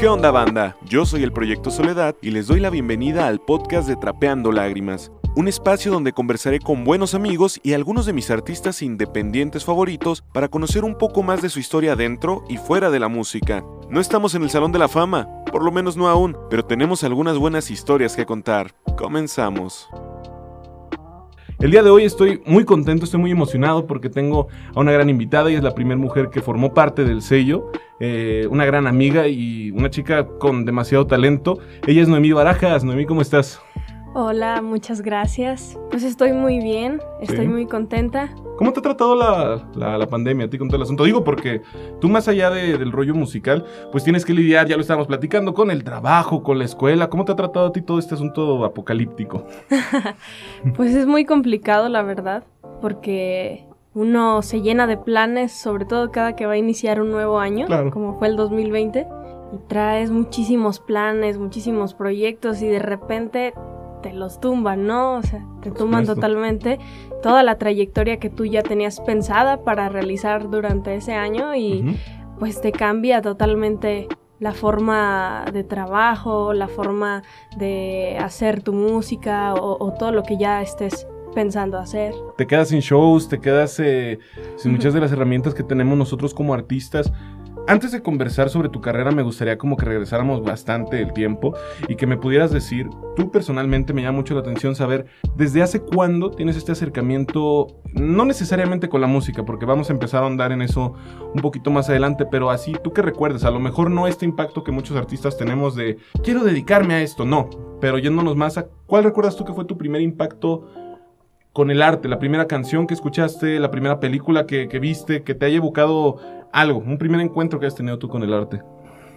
¿Qué onda banda? Yo soy el Proyecto Soledad y les doy la bienvenida al podcast de Trapeando Lágrimas, un espacio donde conversaré con buenos amigos y algunos de mis artistas independientes favoritos para conocer un poco más de su historia dentro y fuera de la música. No estamos en el Salón de la Fama, por lo menos no aún, pero tenemos algunas buenas historias que contar. Comenzamos. El día de hoy estoy muy contento, estoy muy emocionado porque tengo a una gran invitada y es la primera mujer que formó parte del sello, eh, una gran amiga y una chica con demasiado talento. Ella es Noemí Barajas. Noemí, ¿cómo estás? Hola, muchas gracias. Pues estoy muy bien, estoy muy contenta. ¿Cómo te ha tratado la, pandemia a ti con todo el asunto? Digo porque tú más allá del rollo musical, pues tienes que lidiar, ya lo estábamos platicando, con el trabajo, con la escuela. ¿Cómo te ha tratado a ti todo este asunto apocalíptico? pues es muy complicado, la verdad, porque uno se llena de planes, sobre todo cada que va a iniciar un nuevo año, como fue el 2020, y traes muchísimos planes, muchísimos proyectos y de repente te los tumban, ¿no? O sea, te tumban totalmente toda la trayectoria que tú ya tenías pensada para realizar durante ese año y pues te cambia totalmente la forma de trabajo, la forma de hacer tu música o, todo lo que ya estés pensando hacer. Te quedas sin shows, te quedas eh, sin muchas de las herramientas que tenemos nosotros como artistas. Antes de conversar sobre tu carrera, me gustaría como que regresáramos bastante el tiempo y que me pudieras decir, tú personalmente me llama mucho la atención saber desde hace cuándo tienes este acercamiento, no necesariamente con la música, porque vamos a empezar a andar en eso un poquito más adelante, pero así, tú que recuerdes, a lo mejor no este impacto que muchos artistas tenemos de quiero dedicarme a esto, no, pero yéndonos más a cuál recuerdas tú que fue tu primer impacto con el arte, la primera canción que escuchaste, la primera película que, viste, que te haya evocado algo, un primer encuentro que has tenido tú con el arte.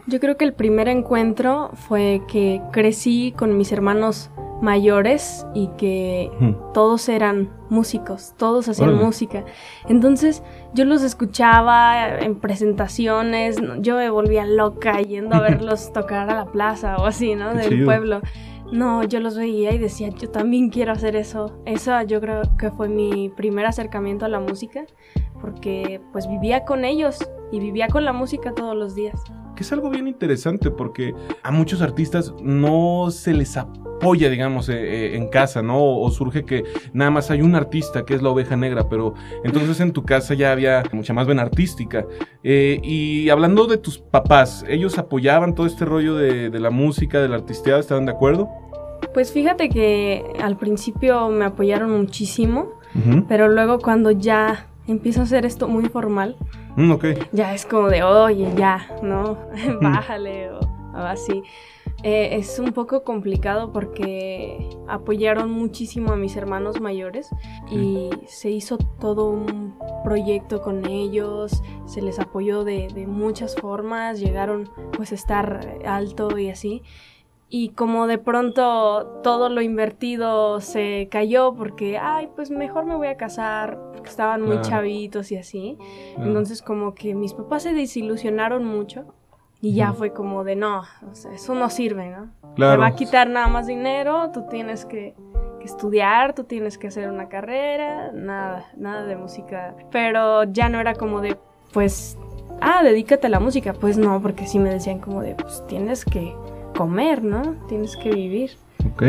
Yo creo que el primer encuentro fue que crecí con mis hermanos mayores y que todos eran músicos, todos hacían música. Entonces yo los escuchaba en presentaciones, yo me volvía loca yendo a verlos tocar a la plaza o así, ¿no? Del pueblo. No, yo los veía y decía, yo también quiero hacer eso. Eso yo creo que fue mi primer acercamiento a la música, porque pues vivía con ellos y vivía con la música todos los días. Que es algo bien interesante porque a muchos artistas no se les apoya, digamos, eh, eh, en casa, ¿no? O, surge que nada más hay un artista que es la oveja negra, pero entonces en tu casa ya había mucha más vena artística. Eh, y hablando de tus papás, ¿ellos apoyaban todo este rollo de, de la música, de la artisteada? ¿Estaban de acuerdo? Pues fíjate que al principio me apoyaron muchísimo, pero luego cuando ya empiezo a hacer esto muy formal, mm, ya es como de, oye, ya, ¿no? Bájale o, así. Eh, es un poco complicado porque apoyaron muchísimo a mis hermanos mayores y se hizo todo un proyecto con ellos, se les apoyó de, de muchas formas, llegaron pues a estar alto y así y como de pronto todo lo invertido se cayó porque, ay, pues mejor me voy a casar, porque estaban muy chavitos y así. Entonces como que mis papás se desilusionaron mucho y ya fue como de, no, o sea, eso no sirve, ¿no? Te va a quitar nada más dinero, tú tienes que, que estudiar, tú tienes que hacer una carrera, nada, nada de música. Pero ya no era como de, pues, ah, dedícate a la música. Pues no, porque sí me decían como de, pues tienes que comer, ¿no? Tienes que vivir. Ok.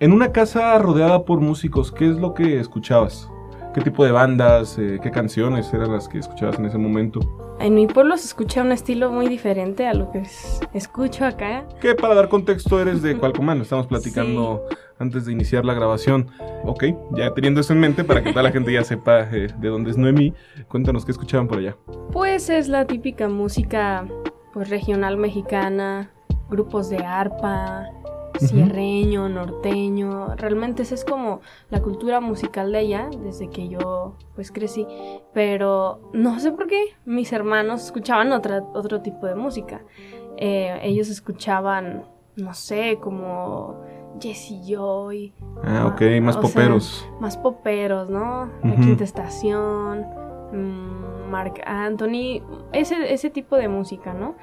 En una casa rodeada por músicos, ¿qué es lo que escuchabas? ¿Qué tipo de bandas, eh, qué canciones eran las que escuchabas en ese momento? En mi pueblo se escucha un estilo muy diferente a lo que escucho acá. Que para dar contexto eres de Cualcomán, estamos platicando antes de iniciar la grabación. Ok, ya teniendo eso en mente para que toda la gente ya sepa eh, de dónde es Noemí, cuéntanos qué escuchaban por allá. Pues es la típica música pues regional mexicana, grupos de arpa, sierreño, norteño. Realmente esa es como la cultura musical de ella desde que yo pues crecí. Pero no sé por qué mis hermanos escuchaban otra, otro tipo de música. Eh, ellos escuchaban, no sé, como Jesse Joy. Ah, ok, más poperos. más poperos, ¿no? La quinta estación. Mmm, Mark Anthony, ese, ese tipo de música, ¿no?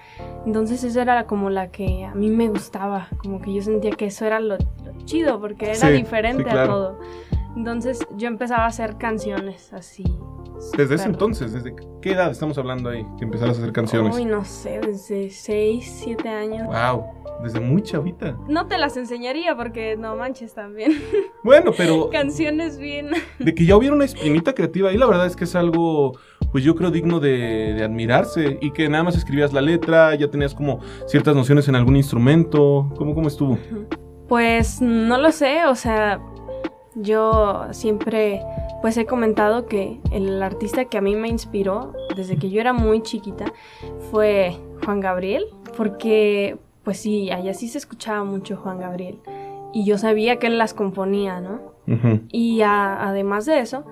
Entonces esa era como la que a mí me gustaba, como que yo sentía que eso era lo, chido, porque era diferente a todo. Entonces yo empezaba a hacer canciones así. Desde ese entonces, ¿desde qué edad estamos hablando ahí que empezaras a hacer canciones? Uy, no sé, desde 6, 7 años. Wow, desde muy chavita. No te las enseñaría porque no manches también. Bueno, pero Canciones bien. de que ya hubiera una espinita creativa ahí, la verdad es que es algo, pues yo creo digno de, de admirarse y que nada más escribías la letra, ya tenías como ciertas nociones en algún instrumento. ¿Cómo, cómo estuvo? Pues no lo sé, o sea, yo siempre pues he comentado que el artista que a mí me inspiró desde que yo era muy chiquita fue Juan Gabriel, porque pues sí, allá sí se escuchaba mucho Juan Gabriel y yo sabía que él las componía, ¿no? Y a- además de eso,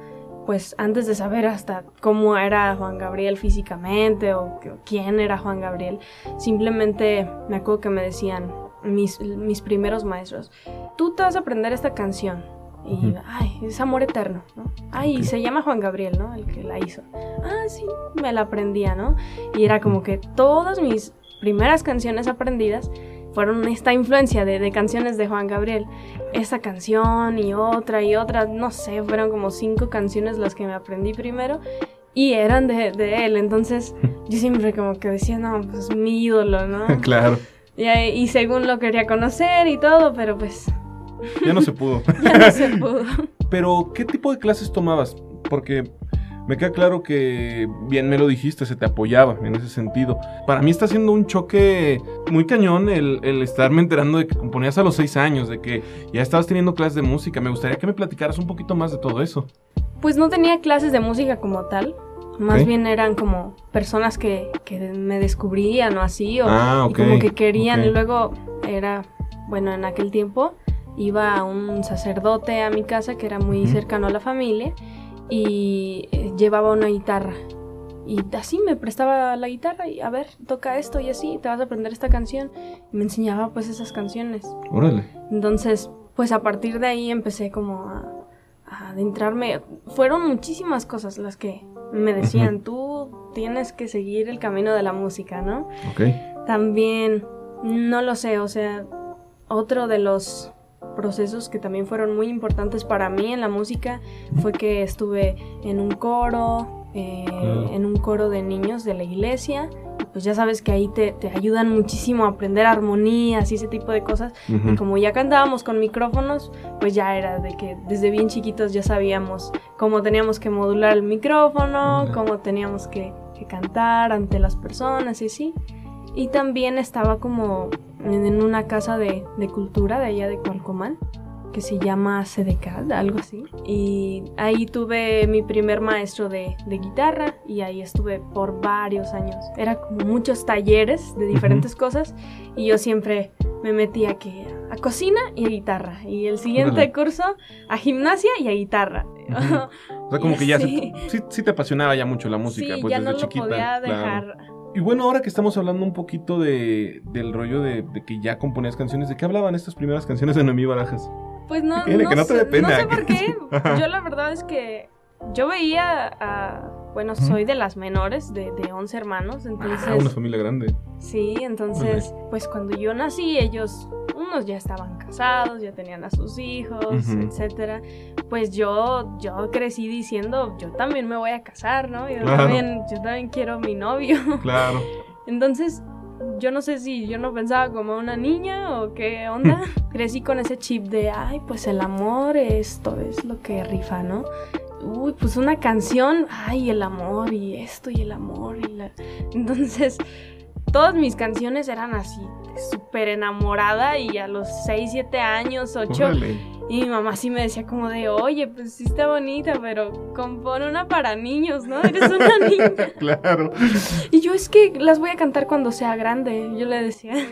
pues antes de saber hasta cómo era Juan Gabriel físicamente o, quién era Juan Gabriel, simplemente me acuerdo que me decían mis, mis primeros maestros, tú te vas a aprender esta canción. Y, ay, es Amor Eterno, ¿no? Ay, Ok. se llama Juan Gabriel, ¿no? El que la hizo. Ah, sí, me la aprendía, ¿no? Y era como que todas mis primeras canciones aprendidas fueron esta influencia de, de canciones de Juan Gabriel. Esa canción y otra y otra, no sé, fueron como cinco canciones las que me aprendí primero y eran de, de él. Entonces yo siempre como que decía, no, pues es mi ídolo, ¿no? claro, Y, y según lo quería conocer y todo, pero pues ya no se pudo. ya no se pudo. Pero, ¿qué tipo de clases tomabas? Porque me queda claro que, bien me lo dijiste, se te apoyaba en ese sentido. Para mí está siendo un choque muy cañón el, el estarme enterando de que componías a los seis años, de que ya estabas teniendo clases de música. Me gustaría que me platicaras un poquito más de todo eso. Pues no tenía clases de música como tal. Más bien eran como personas que, que me descubrían o así, o Ah, y como que querían. Y luego era, bueno, en aquel tiempo iba un sacerdote a mi casa que era muy cercano a la familia y eh, llevaba una guitarra. Y así me prestaba la guitarra y a ver, toca esto y así, te vas a aprender esta canción. Y me enseñaba pues esas canciones. Órale. Entonces, pues a partir de ahí empecé como a, a adentrarme. Fueron muchísimas cosas las que me decían, tú tienes que seguir el camino de la música, ¿no? Ok. También, no lo sé, o sea, otro de los procesos que también fueron muy importantes para mí en la música fue que estuve en un coro, eh, en un coro de niños de la iglesia. Pues ya sabes que ahí te, te ayudan muchísimo a aprender armonías y ese tipo de cosas. Y como ya cantábamos con micrófonos, pues ya era de que desde bien chiquitos ya sabíamos cómo teníamos que modular el micrófono, cómo teníamos que, que cantar ante las personas y así. Y también estaba como en una casa de, de cultura de allá de Cualcomán, que se llama Sedecal, algo así. Y ahí tuve mi primer maestro de, de guitarra y ahí estuve por varios años. Era como muchos talleres de diferentes cosas y yo siempre me metía que a cocina y a guitarra. Y el siguiente curso a gimnasia y a guitarra. O sea, como que ya se- Sí. sí, sí te apasionaba ya mucho la música, sí, pues ya desde no lo chiquita. podía claro. Y bueno, ahora que estamos hablando un poquito de, del rollo de, de que ya componías canciones, ¿de qué hablaban estas primeras canciones de Noemí Barajas? Pues no, no, Que no te sé, no sé por qué. Yo la verdad es que yo veía a... Bueno, soy de las menores, de, de 11 hermanos, entonces... Ah, una familia grande. Sí, entonces, pues cuando yo nací, ellos, unos ya estaban casados, ya tenían a sus hijos, Ujú. etcétera. Pues yo, yo crecí diciendo, yo también me voy a casar, ¿no? Yo, Claro. también, yo también quiero mi novio. Claro. Entonces, yo no sé si yo no pensaba como una niña o qué onda. Crecí con ese chip de, ay, pues el amor, esto es lo que rifa, ¿no? Uy, pues una canción, ay, el amor y esto y el amor y la... Entonces, todas mis canciones eran así, súper enamorada y a los 6, 7 años, 8, Órale. y mi mamá sí me decía como de, oye, pues sí está bonita, pero compone una para niños, ¿no? Eres una niña. Claro. Y yo es que las voy a cantar cuando sea grande, yo le decía.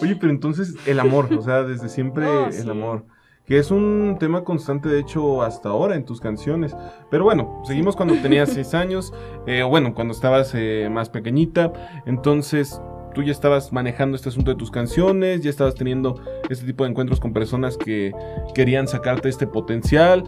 Oye, pero entonces el amor, o sea, desde siempre Oh, el sí. amor. Que es un tema constante, de hecho, hasta ahora en tus canciones. Pero bueno, seguimos cuando tenías seis años, eh, o bueno, cuando estabas eh, más pequeñita. Entonces, tú ya estabas manejando este asunto de tus canciones, ya estabas teniendo este tipo de encuentros con personas que querían sacarte este potencial.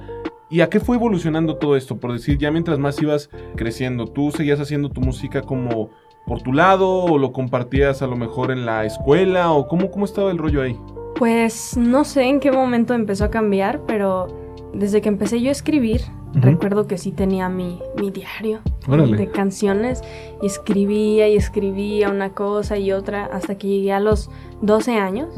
¿Y a qué fue evolucionando todo esto? Por decir, ya mientras más ibas creciendo, ¿tú seguías haciendo tu música como por tu lado o lo compartías a lo mejor en la escuela o cómo, cómo estaba el rollo ahí? Pues no sé en qué momento empezó a cambiar, pero desde que empecé yo a escribir, recuerdo que sí tenía mi, mi diario de canciones y escribía y escribía una cosa y otra hasta que llegué a los 12 años.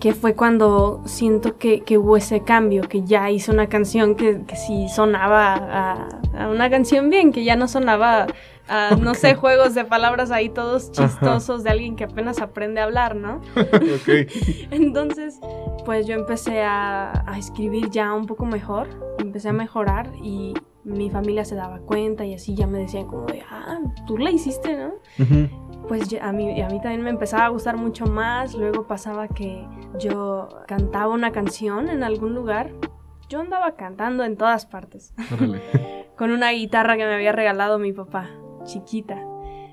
Que fue cuando siento que, hubo ese cambio, que ya hice una canción que, que sí sonaba a, una canción bien, que ya no sonaba a, no sé, juegos de palabras ahí todos chistosos de alguien que apenas aprende a hablar, ¿no? Entonces, pues yo empecé a, a, escribir ya un poco mejor, empecé a mejorar y mi familia se daba cuenta y así ya me decían como de, ah, tú la hiciste, ¿no? Pues a mí, a mí también me empezaba a gustar mucho más, luego pasaba que yo cantaba una canción en algún lugar, yo andaba cantando en todas partes, con una guitarra que me había regalado mi papá, chiquita.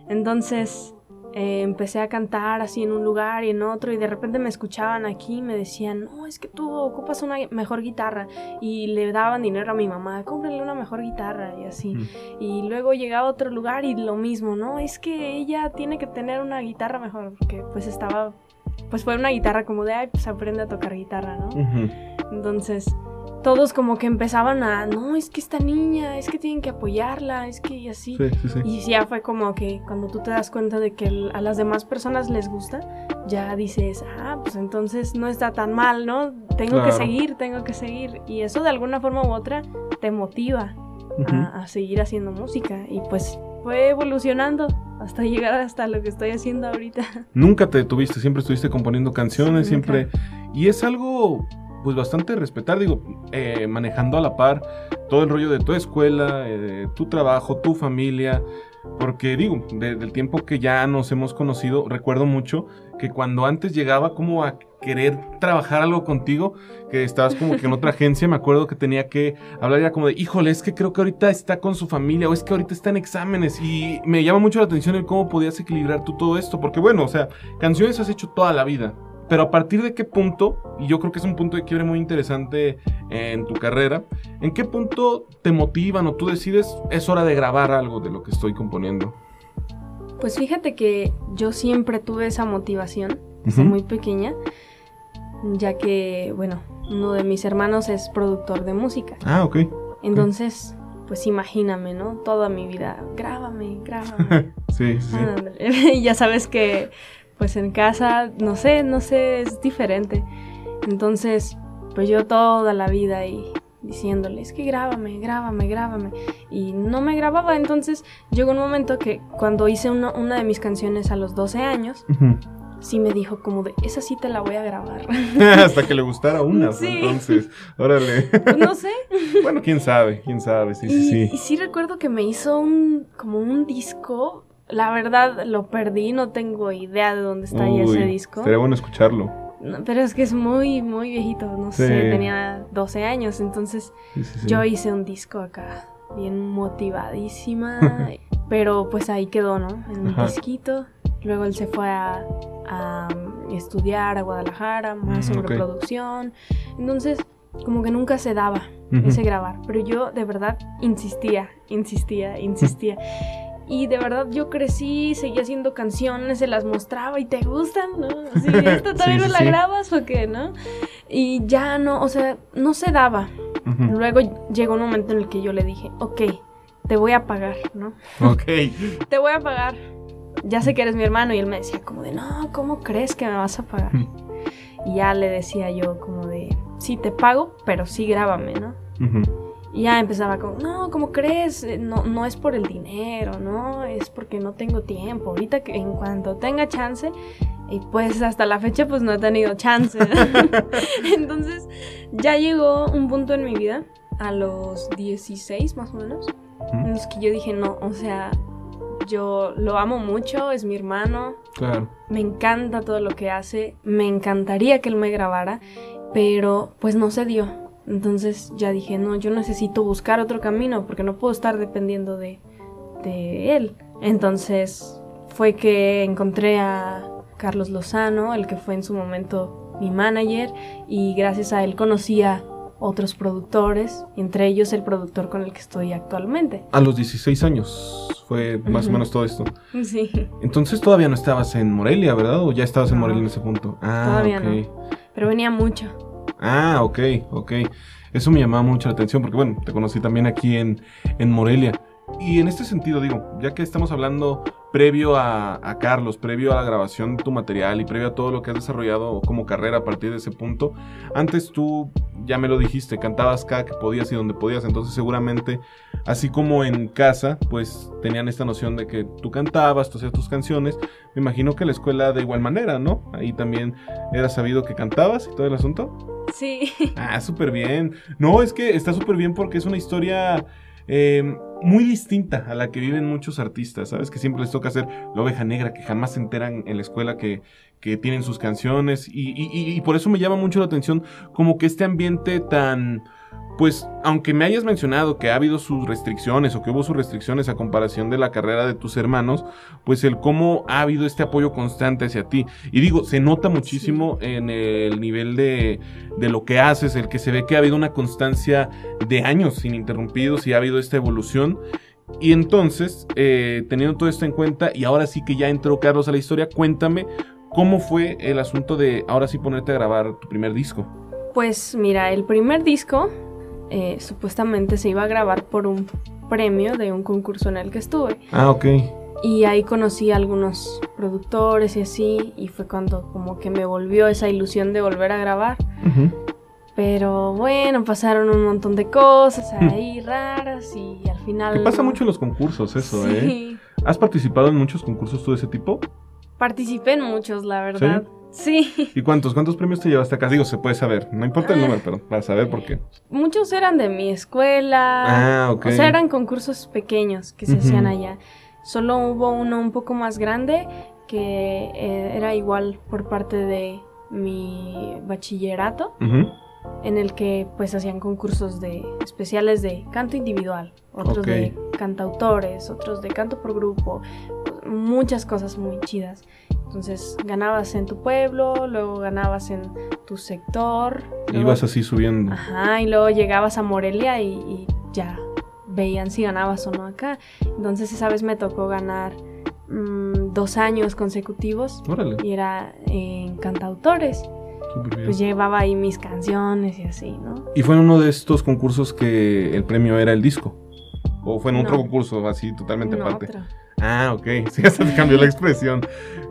Entonces, eh, empecé a cantar así en un lugar y en otro y de repente me escuchaban aquí y me decían, no, es que tú ocupas una mejor guitarra y le daban dinero a mi mamá, cómprale una mejor guitarra y así. Y luego llegaba a otro lugar y lo mismo, ¿no? Es que ella tiene que tener una guitarra mejor porque pues estaba, pues fue una guitarra como de, ay, pues aprende a tocar guitarra, ¿no? Entonces todos como que empezaban a, no, es que esta niña, es que tienen que apoyarla, es que y así. Y ya fue como que cuando tú te das cuenta de que a las demás personas les gusta, ya dices, ah, pues entonces no está tan mal, ¿no? Tengo que seguir, tengo que seguir. Y eso de alguna forma u otra te motiva a, seguir haciendo música. Y pues fue evolucionando hasta llegar hasta lo que estoy haciendo ahorita. Nunca te detuviste, siempre estuviste componiendo canciones, siempre... Y es algo pues bastante respetar, digo, eh, manejando a la par todo el rollo de tu escuela, eh, tu trabajo, tu familia, porque digo, desde el tiempo que ya nos hemos conocido, recuerdo mucho que cuando antes llegaba como a querer trabajar algo contigo, que estabas como que en otra agencia, me acuerdo que tenía que hablar ya como de, híjole, es que creo que ahorita está con su familia o es que ahorita está en exámenes y me llama mucho la atención el cómo podías equilibrar tú todo esto, porque bueno, o sea, canciones has hecho toda la vida, pero a partir de qué punto, y yo creo que es un punto de quiebre muy interesante en tu carrera, ¿en qué punto te motivan o tú decides es hora de grabar algo de lo que estoy componiendo? Pues fíjate que yo siempre tuve esa motivación desde muy pequeña, ya que, bueno, uno de mis hermanos es productor de música. Ah, ok. Entonces, pues imagíname, ¿no? Toda mi vida, grábame, grábame. sí, sí. Y ya sabes que pues en casa, no sé, no sé, es diferente. Entonces, pues yo toda la vida ahí diciéndole, es que grábame, grábame, grábame. Y no me grababa, entonces llegó un momento que cuando hice una, de mis canciones a los 12 años, sí me dijo como de, esa sí te la voy a grabar. Hasta que le gustara una, entonces, órale. Pues no sé. bueno, quién sabe, quién sabe, sí, sí, sí. Y sí recuerdo que me hizo un, como un disco la verdad lo perdí, no tengo idea de dónde está ese disco. Sería bueno escucharlo. pero es que es muy, muy viejito, no sé, tenía 12 años, entonces yo hice un disco acá, bien motivadísima, pero pues ahí quedó, ¿no? En un disquito. Luego él se fue a, estudiar a Guadalajara, más mm, sobre producción. Entonces, como que nunca se daba ese grabar, pero yo de verdad insistía, insistía, insistía. Y de verdad yo crecí, seguía haciendo canciones, se las mostraba y te gustan, ¿no? Así, ¿esto todavía no la grabas o qué, no? Y ya no, o sea, no se daba. Luego llegó un momento en el que yo le dije, ok, te voy a pagar, ¿no? Ok. te voy a pagar. Ya sé que eres mi hermano. Y él me decía como de, no, ¿cómo crees que me vas a pagar? y ya le decía yo como de, sí, te pago, pero sí grábame, ¿no? Y ya empezaba como, no, ¿cómo crees? Eh, no, no es por el dinero, ¿no? Es porque no tengo tiempo. Ahorita que en cuanto tenga chance, y pues hasta la fecha pues no he tenido chance. Entonces ya llegó un punto en mi vida, a los 16 más o menos, en los que yo dije, no, o sea, yo lo amo mucho, es mi hermano. Claro. Me encanta todo lo que hace, me encantaría que él me grabara, pero pues no se dio entonces ya dije, no, yo necesito buscar otro camino porque no puedo estar dependiendo de, de él. Entonces fue que encontré a Carlos Lozano, el que fue en su momento mi manager, y gracias a él conocí a otros productores, entre ellos el productor con el que estoy actualmente. A los 16 años fue más o menos todo esto. Sí. Entonces todavía no estabas en Morelia, ¿verdad? ¿O ya estabas en Morelia en ese punto? Ah, todavía no. pero venía mucho. Ah, ok, ok. Eso me llamaba mucho la atención porque, bueno, te conocí también aquí en, en Morelia. Y en este sentido, digo, ya que estamos hablando previo a, a, Carlos, previo a la grabación de tu material y previo a todo lo que has desarrollado como carrera a partir de ese punto, antes tú, ya me lo dijiste, cantabas cada que podías y donde podías, entonces seguramente, así como en casa, pues tenían esta noción de que tú cantabas, tú hacías tus canciones, me imagino que la escuela de igual manera, ¿no? Ahí también era sabido que cantabas y todo el asunto. Sí. Ah, súper bien. No, es que está súper bien porque es una historia eh, muy distinta a la que viven muchos artistas, ¿sabes? Que siempre les toca hacer la oveja negra, que jamás se enteran en la escuela que, que tienen sus canciones. Y, y, y, por eso me llama mucho la atención como que este ambiente tan pues aunque me hayas mencionado que ha habido sus restricciones o que hubo sus restricciones a comparación de la carrera de tus hermanos, pues el cómo ha habido este apoyo constante hacia ti. Y digo, se nota muchísimo en el nivel de, de, lo que haces, el que se ve que ha habido una constancia de años ininterrumpidos y ha habido esta evolución. Y entonces, eh, teniendo todo esto en cuenta, y ahora sí que ya entró Carlos a la historia, cuéntame cómo fue el asunto de ahora sí ponerte a grabar tu primer disco. Pues mira, el primer disco eh, supuestamente se iba a grabar por un premio de un concurso en el que estuve. Ah, ok. Y ahí conocí a algunos productores y así, y fue cuando como que me volvió esa ilusión de volver a grabar. Pero bueno, pasaron un montón de cosas ahí raras y al final... ¿Qué pasa mucho en los concursos eso, sí. ¿eh? ¿Has participado en muchos concursos tú de ese tipo? Participé en muchos, la verdad. Sí. ¿Y cuántos? ¿Cuántos premios te llevaste acá? Digo, se puede saber. No importa el número, pero para saber por qué. Muchos eran de mi escuela. Ah, ok. O sea, eran concursos pequeños que se hacían allá. Solo hubo uno un poco más grande que eh, era igual por parte de mi bachillerato. En el que pues hacían concursos de especiales de canto individual, otros de cantautores, otros de canto por grupo, muchas cosas muy chidas. Entonces ganabas en tu pueblo, luego ganabas en tu sector. Ibas así subiendo. Ajá, y luego llegabas a Morelia y, ya veían si ganabas o no acá. Entonces esa vez me tocó ganar mm, dos años consecutivos. Órale. Y era en cantautores. Pues llevaba ahí mis canciones y así, ¿no? ¿Y fue en uno de estos concursos que el premio era el disco? ¿O fue en otro concurso así totalmente aparte? Ah, ok. Sí, hasta te cambió la expresión.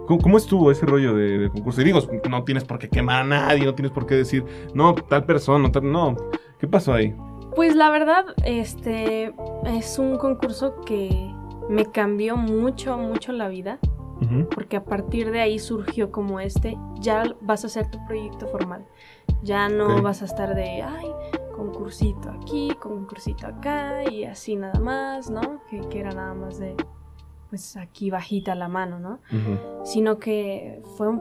¿Cómo, estuvo ese rollo de, concurso? Y digo, no tienes por qué quemar a nadie, no tienes por qué decir, no, tal persona, tal, no. ¿Qué pasó ahí? Pues la verdad, este es un concurso que me cambió mucho, mucho la vida. Porque a partir de ahí surgió como este, ya vas a hacer tu proyecto formal. Ya no vas a estar de, ay, concursito aquí, concursito acá y así nada más, ¿no? Que, que era nada más de pues aquí bajita la mano, ¿no? Sino que fue un,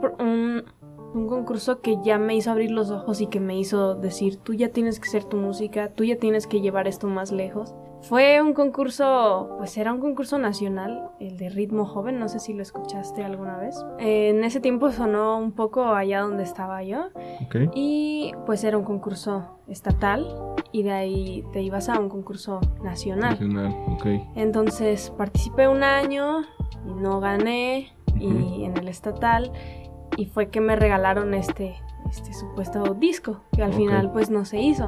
un, concurso que ya me hizo abrir los ojos y que me hizo decir, tú ya tienes que ser tu música, tú ya tienes que llevar esto más lejos. Fue un concurso, pues era un concurso nacional, el de ritmo joven, no sé si lo escuchaste alguna vez. en ese tiempo sonó un poco allá donde estaba yo. Y pues era un concurso estatal y de ahí te ibas a un concurso nacional. Nacional, ok. Entonces participé un año y no gané y en el estatal y fue que me regalaron este, este supuesto disco que al final pues no se hizo.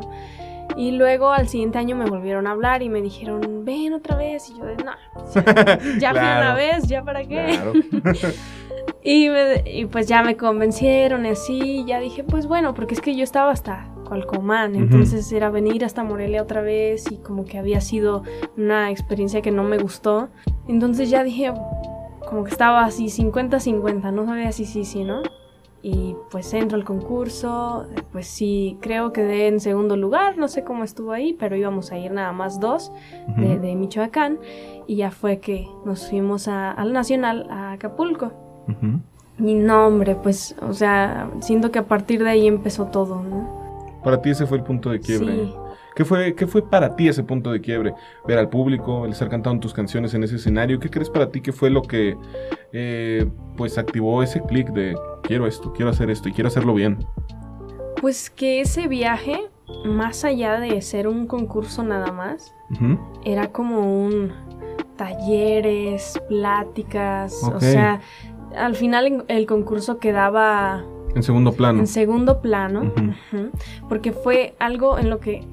Y luego al siguiente año me volvieron a hablar y me dijeron, ven otra vez. Y yo de, no, ya fui una vez, ya para qué. y, y, pues ya me convencieron y así, ya dije, pues bueno, porque es que yo estaba hasta Cualcomán, entonces era venir hasta Morelia otra vez y como que había sido una experiencia que no me gustó. Entonces ya dije, como que estaba así 50-50, no sabía si sí, sí, ¿no? Y pues entro al concurso, pues sí, creo que quedé en segundo lugar, no sé cómo estuvo ahí, pero íbamos a ir nada más dos de, Michoacán y ya fue que nos fuimos al Nacional, a Acapulco. Y no, hombre, pues, o sea, siento que a partir de ahí empezó todo, ¿no? Para ti ese fue el punto de quiebre. Sí. ¿Qué fue, ¿Qué fue para ti ese punto de quiebre? Ver al público, el estar cantando tus canciones en ese escenario. ¿Qué crees para ti que fue lo que eh, pues activó ese clic de quiero esto, quiero hacer esto y quiero hacerlo bien? Pues que ese viaje, más allá de ser un concurso nada más, era como un talleres, pláticas, o sea, al final el concurso quedaba En segundo plano. En segundo plano, porque fue algo en lo que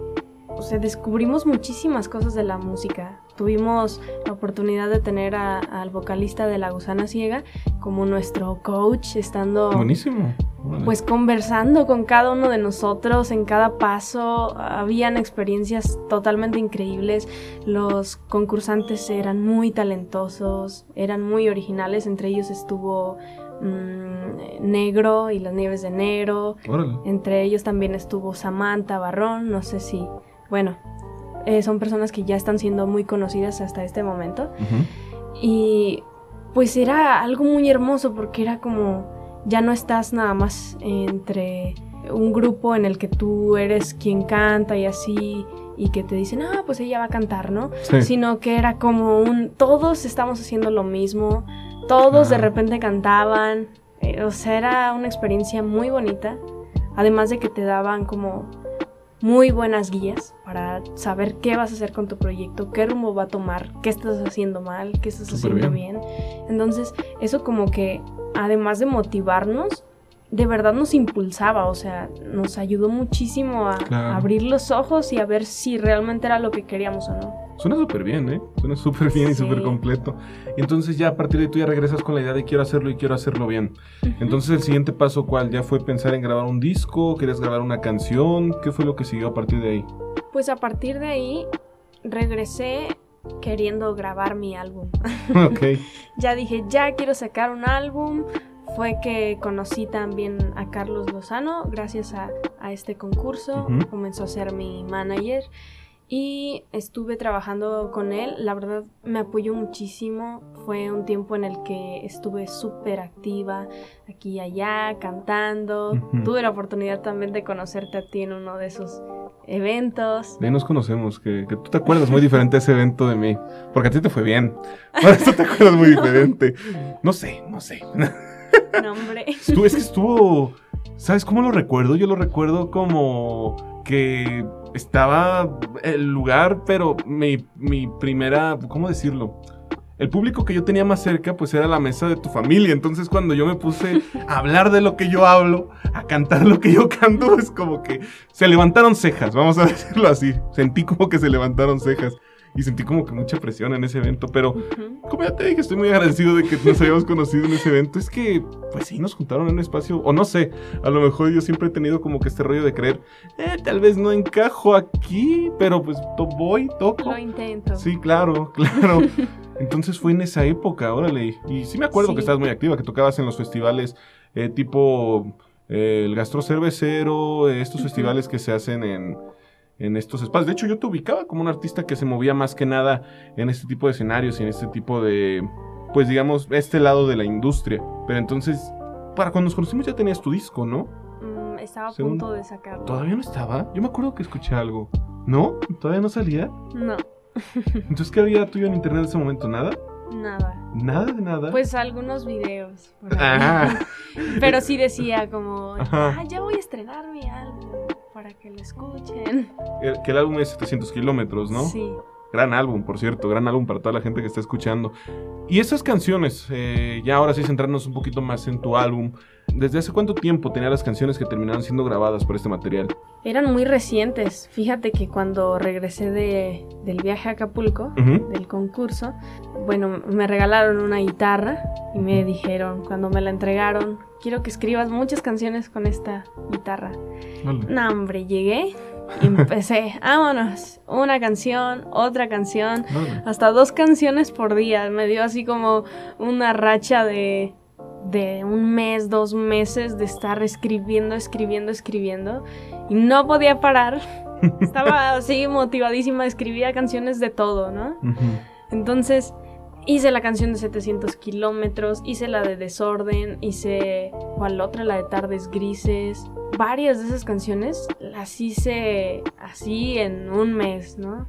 o sea, descubrimos muchísimas cosas de la música. Tuvimos la oportunidad de tener a- al vocalista de La Gusana Ciega como nuestro coach, estando Buenísimo. Pues conversando con cada uno de nosotros en cada paso. Habían experiencias totalmente increíbles. Los concursantes eran muy talentosos, eran muy originales. Entre ellos estuvo mm, Negro y las Nieves de Negro. Órale. Entre ellos también estuvo Samantha Barrón. No sé si, bueno, eh, son personas que ya están siendo muy conocidas hasta este momento. Y pues era algo muy hermoso porque era como ya no estás nada más entre un grupo en el que tú eres quien canta y así y que te dicen, ah, pues ella va a cantar, ¿no? Sí. Sino que era como un, todos estamos haciendo lo mismo, todos de repente cantaban, eh, o sea, era una experiencia muy bonita, además de que te daban como muy buenas guías para saber qué vas a hacer con tu proyecto, qué rumbo va a tomar, qué estás haciendo mal, qué estás haciendo bien. Entonces, eso como que, además de motivarnos, de verdad nos impulsaba, o sea, nos ayudó muchísimo a, Claro. a abrir los ojos y a ver si realmente era lo que queríamos o no. Suena súper bien, ¿eh? Suena súper bien y Sí. súper completo. Y entonces ya a partir de tú ya regresas con la idea de quiero hacerlo y quiero hacerlo bien. Entonces el siguiente paso, ¿cuál? ¿Ya fue pensar en grabar un disco? ¿Querías grabar una canción? ¿Qué fue lo que siguió a partir de ahí? Pues a partir de ahí regresé queriendo grabar mi álbum. ok. ya dije, ya quiero sacar un álbum. Fue que conocí también a Carlos Lozano gracias a, a este concurso. Ujú. Comenzó a ser mi manager y estuve trabajando con él. La verdad me apoyó muchísimo. Fue un tiempo en el que estuve súper activa aquí y allá, cantando. Tuve la oportunidad también de conocerte a ti en uno de esos eventos. De ahí nos conocemos, que, que tú te acuerdas muy diferente de ese evento de mí. Porque a ti te fue bien. Por eso te acuerdas muy diferente. No sé, no sé. No, hombre. Estuvo, es que estuvo. ¿Sabes cómo lo recuerdo? Yo lo recuerdo como que estaba el lugar, pero mi, primera. ¿Cómo decirlo? El público que yo tenía más cerca, pues era la mesa de tu familia. Entonces, cuando yo me puse a hablar de lo que yo hablo, a cantar lo que yo canto, es como que se levantaron cejas, vamos a decirlo así. Sentí como que se levantaron cejas. Y sentí como que mucha presión en ese evento, pero Ujú. como ya te dije, estoy muy agradecido de que nos hayamos conocido en ese evento. Es que, pues sí, nos juntaron en un espacio, o no sé, a lo mejor yo siempre he tenido como que este rollo de creer, eh, tal vez no encajo aquí, pero pues to- voy, toco. Lo intento. Sí, claro, claro. Entonces fue en esa época, órale. Y sí me acuerdo Sí. que estabas muy activa, que tocabas en los festivales eh, tipo eh, el Gastro Cervecero, eh, estos festivales que se hacen en, en estos espacios. De hecho, yo te ubicaba como un artista que se movía más que nada en este tipo de escenarios y en este tipo de, pues digamos, este lado de la industria. Pero entonces, para cuando nos conocimos ya tenías tu disco, ¿no? Mm, estaba a punto de sacarlo. ¿Todavía no estaba? Yo me acuerdo que escuché algo. ¿No? ¿Todavía no salía? No, Entonces, ¿qué había tuyo en internet en ese momento? ¿Nada? nada. Nada de nada. Pues algunos videos. por ahí. Ah. Pero sí decía como, Ajá. ah, ya voy a estrenar mi álbum para que lo escuchen. El- que el álbum es 700 kilómetros, ¿no? Sí. Gran álbum, por cierto, gran álbum para toda la gente que está escuchando. Y esas canciones, eh, ya ahora sí centrarnos un poquito más en tu álbum. ¿Desde hace cuánto tiempo tenía las canciones que terminaron siendo grabadas por este material? Eran muy recientes. Fíjate que cuando regresé de, del viaje a Acapulco, del concurso, bueno, me regalaron una guitarra y me dijeron, cuando me la entregaron, quiero que escribas muchas canciones con esta guitarra. Vale. No, hombre, llegué y empecé, vámonos, una canción, otra canción, Vale. hasta dos canciones por día. Me dio así como una racha de, de un mes, dos meses de estar escribiendo, escribiendo, escribiendo. Y no podía parar. Estaba así motivadísima, escribía canciones de todo, ¿no? Entonces hice la canción de 700 kilómetros, hice la de Desorden, hice cuál otra, la de Tardes Grises. Varias de esas canciones las hice así en un mes, ¿no?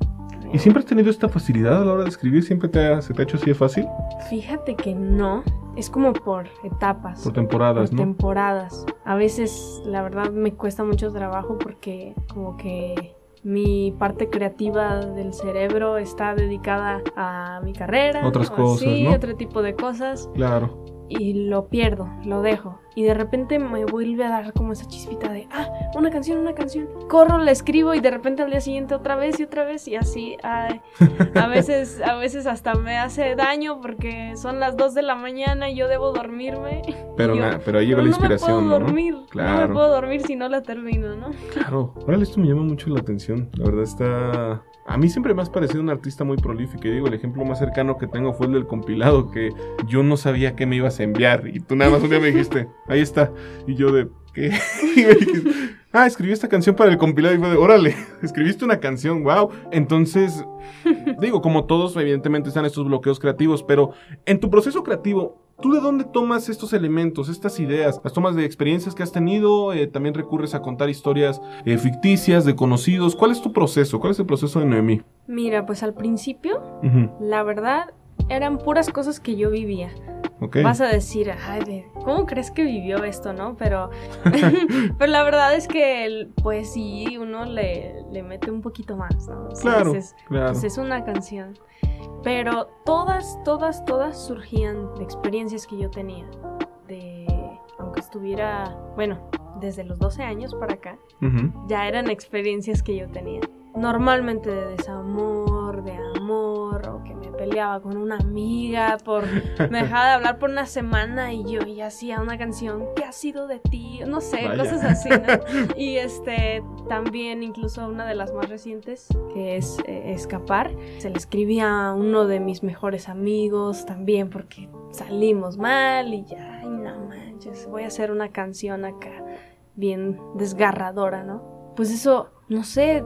¿Y siempre has tenido esta facilidad a la hora de escribir? ¿Siempre te ha- se te ha hecho así de fácil? Fíjate que no, es como por etapas. Por temporadas, por ¿no? temporadas. A veces, la verdad, me cuesta mucho trabajo porque como que mi parte creativa del cerebro está dedicada a mi carrera. Otras cosas, Sí, ¿no? otro tipo de cosas. Claro. Y lo pierdo, lo dejo. Y de repente me vuelve a dar como esa chispita de, ah, una canción, una canción. Corro, la escribo y de repente al día siguiente otra vez y otra vez y así. ay, a veces, a veces hasta me hace daño porque son las 2 de la mañana y yo debo dormirme. Pero, Y yo, na- pero ahí llega "Pero la inspiración, No me puedo ¿no? dormir, no Claro. me puedo dormir si no la termino, ¿no? Claro. Órale, esto me llama mucho la atención. La verdad está... A mí siempre me has parecido un artista muy prolífico. Y digo, el ejemplo más cercano que tengo fue el del compilado, que yo no sabía qué me ibas a enviar. Y tú nada más un día me dijiste, ahí está. Y yo de, ¿qué? Y me dijiste, ah, escribí esta canción para el compilado. Y fue de, órale, escribiste una canción, wow. Entonces, digo, como todos, evidentemente están estos bloqueos creativos, pero en tu proceso creativo, ¿tú de dónde tomas estos elementos, estas ideas? ¿Las tomas de experiencias que has tenido? Eh, ¿También recurres a contar historias eh, ficticias de conocidos? ¿Cuál es tu proceso? ¿Cuál es el proceso de Noemí? Mira, pues al principio, la verdad, eran puras cosas que yo vivía. Vas a decir, ay, ¿cómo crees que vivió esto, no? Pero, pero la verdad es que, pues sí, uno le, le mete un poquito más, ¿no? Claro, claro. pues es una canción. Pero todas, todas, todas surgían de experiencias que yo tenía. De, aunque estuviera, bueno, desde los 12 años para acá, ya eran experiencias que yo tenía. Normalmente de desamor, de amor, o que me peleaba con una amiga por... Me dejaba de hablar por una semana y yo ya hacía una canción, ¿qué ha sido de ti? No sé, Vaya. cosas así, ¿no? Y este, también incluso una de las más recientes, que es eh, Escapar, se le escribía a uno de mis mejores amigos también porque salimos mal y ya, ay, no manches, voy a hacer una canción acá bien desgarradora, ¿no? Pues eso, no sé,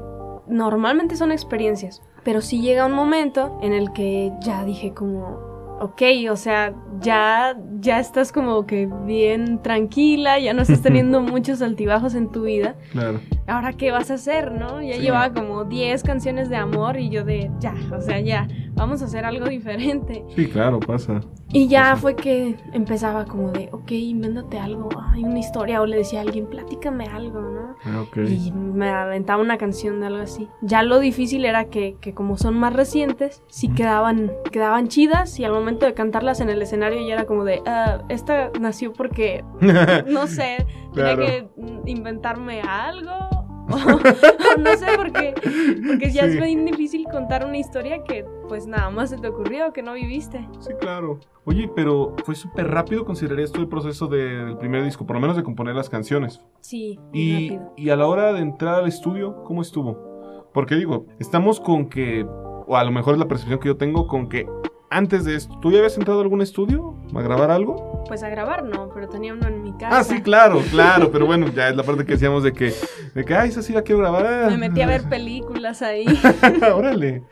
normalmente son experiencias, pero sí llega un momento en el que ya dije como, ok, o sea, ya, ya estás como que bien tranquila, ya no estás teniendo muchos altibajos en tu vida. Claro. Ahora, ¿qué vas a hacer, no? Ya Sí. llevaba como 10 canciones de amor y yo de, ya, o sea, ya, vamos a hacer algo diferente. Sí, claro, pasa. Y ya fue que empezaba como de, ok, invéntate algo, hay una historia, o le decía a alguien, platícame algo, ¿no? Ah. Y me aventaba una canción de algo así. Ya lo difícil era que, que como son más recientes, sí quedaban, quedaban chidas y al momento de cantarlas en el escenario ya era como de, "Ah, esta nació porque, no sé, Claro. tenía que inventarme algo. O, o no sé por qué, porque ya Sí. es bien difícil contar una historia que pues nada más se te ocurrió, que no viviste. Sí, claro. Oye, pero fue súper rápido, considerarías tú el proceso de- del primer disco, por lo menos de componer las canciones. Sí, Y, rápido. y a la hora de entrar al estudio, ¿cómo estuvo? Porque digo, estamos con que, o a lo mejor es la percepción que yo tengo, con que antes de esto, ¿tú ya habías entrado a algún estudio a grabar algo? Pues a grabar no, pero tenía uno en mi casa. Ah, sí, claro, claro, pero bueno, ya es la parte que decíamos de que, de que, ay, esa sí la quiero grabar. ah". Me metí a ver películas ahí. órale,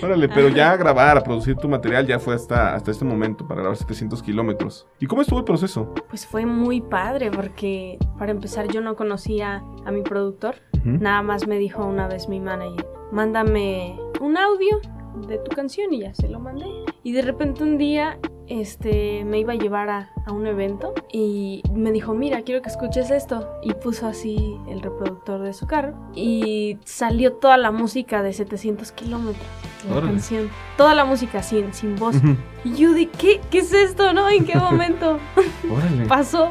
órale, pero ya a grabar, a producir tu material ya fue hasta, hasta este momento para grabar 700 kilómetros. ¿Y cómo estuvo el proceso? Pues fue muy padre porque para empezar yo no conocía a mi productor. Ujú. Nada más me dijo una vez mi manager, mándame un audio de tu canción y ya se lo mandé. Y de repente un día este me iba a llevar a, a un evento y me dijo, mira, quiero que escuches esto. Y puso así el reproductor de su carro y salió toda la música de 700 kilómetros. La Órale. canción. Toda la música sin, sin voz. Y yo de, ¿qué? ¿Qué es esto? ¿No? ¿En qué momento Órale. pasó?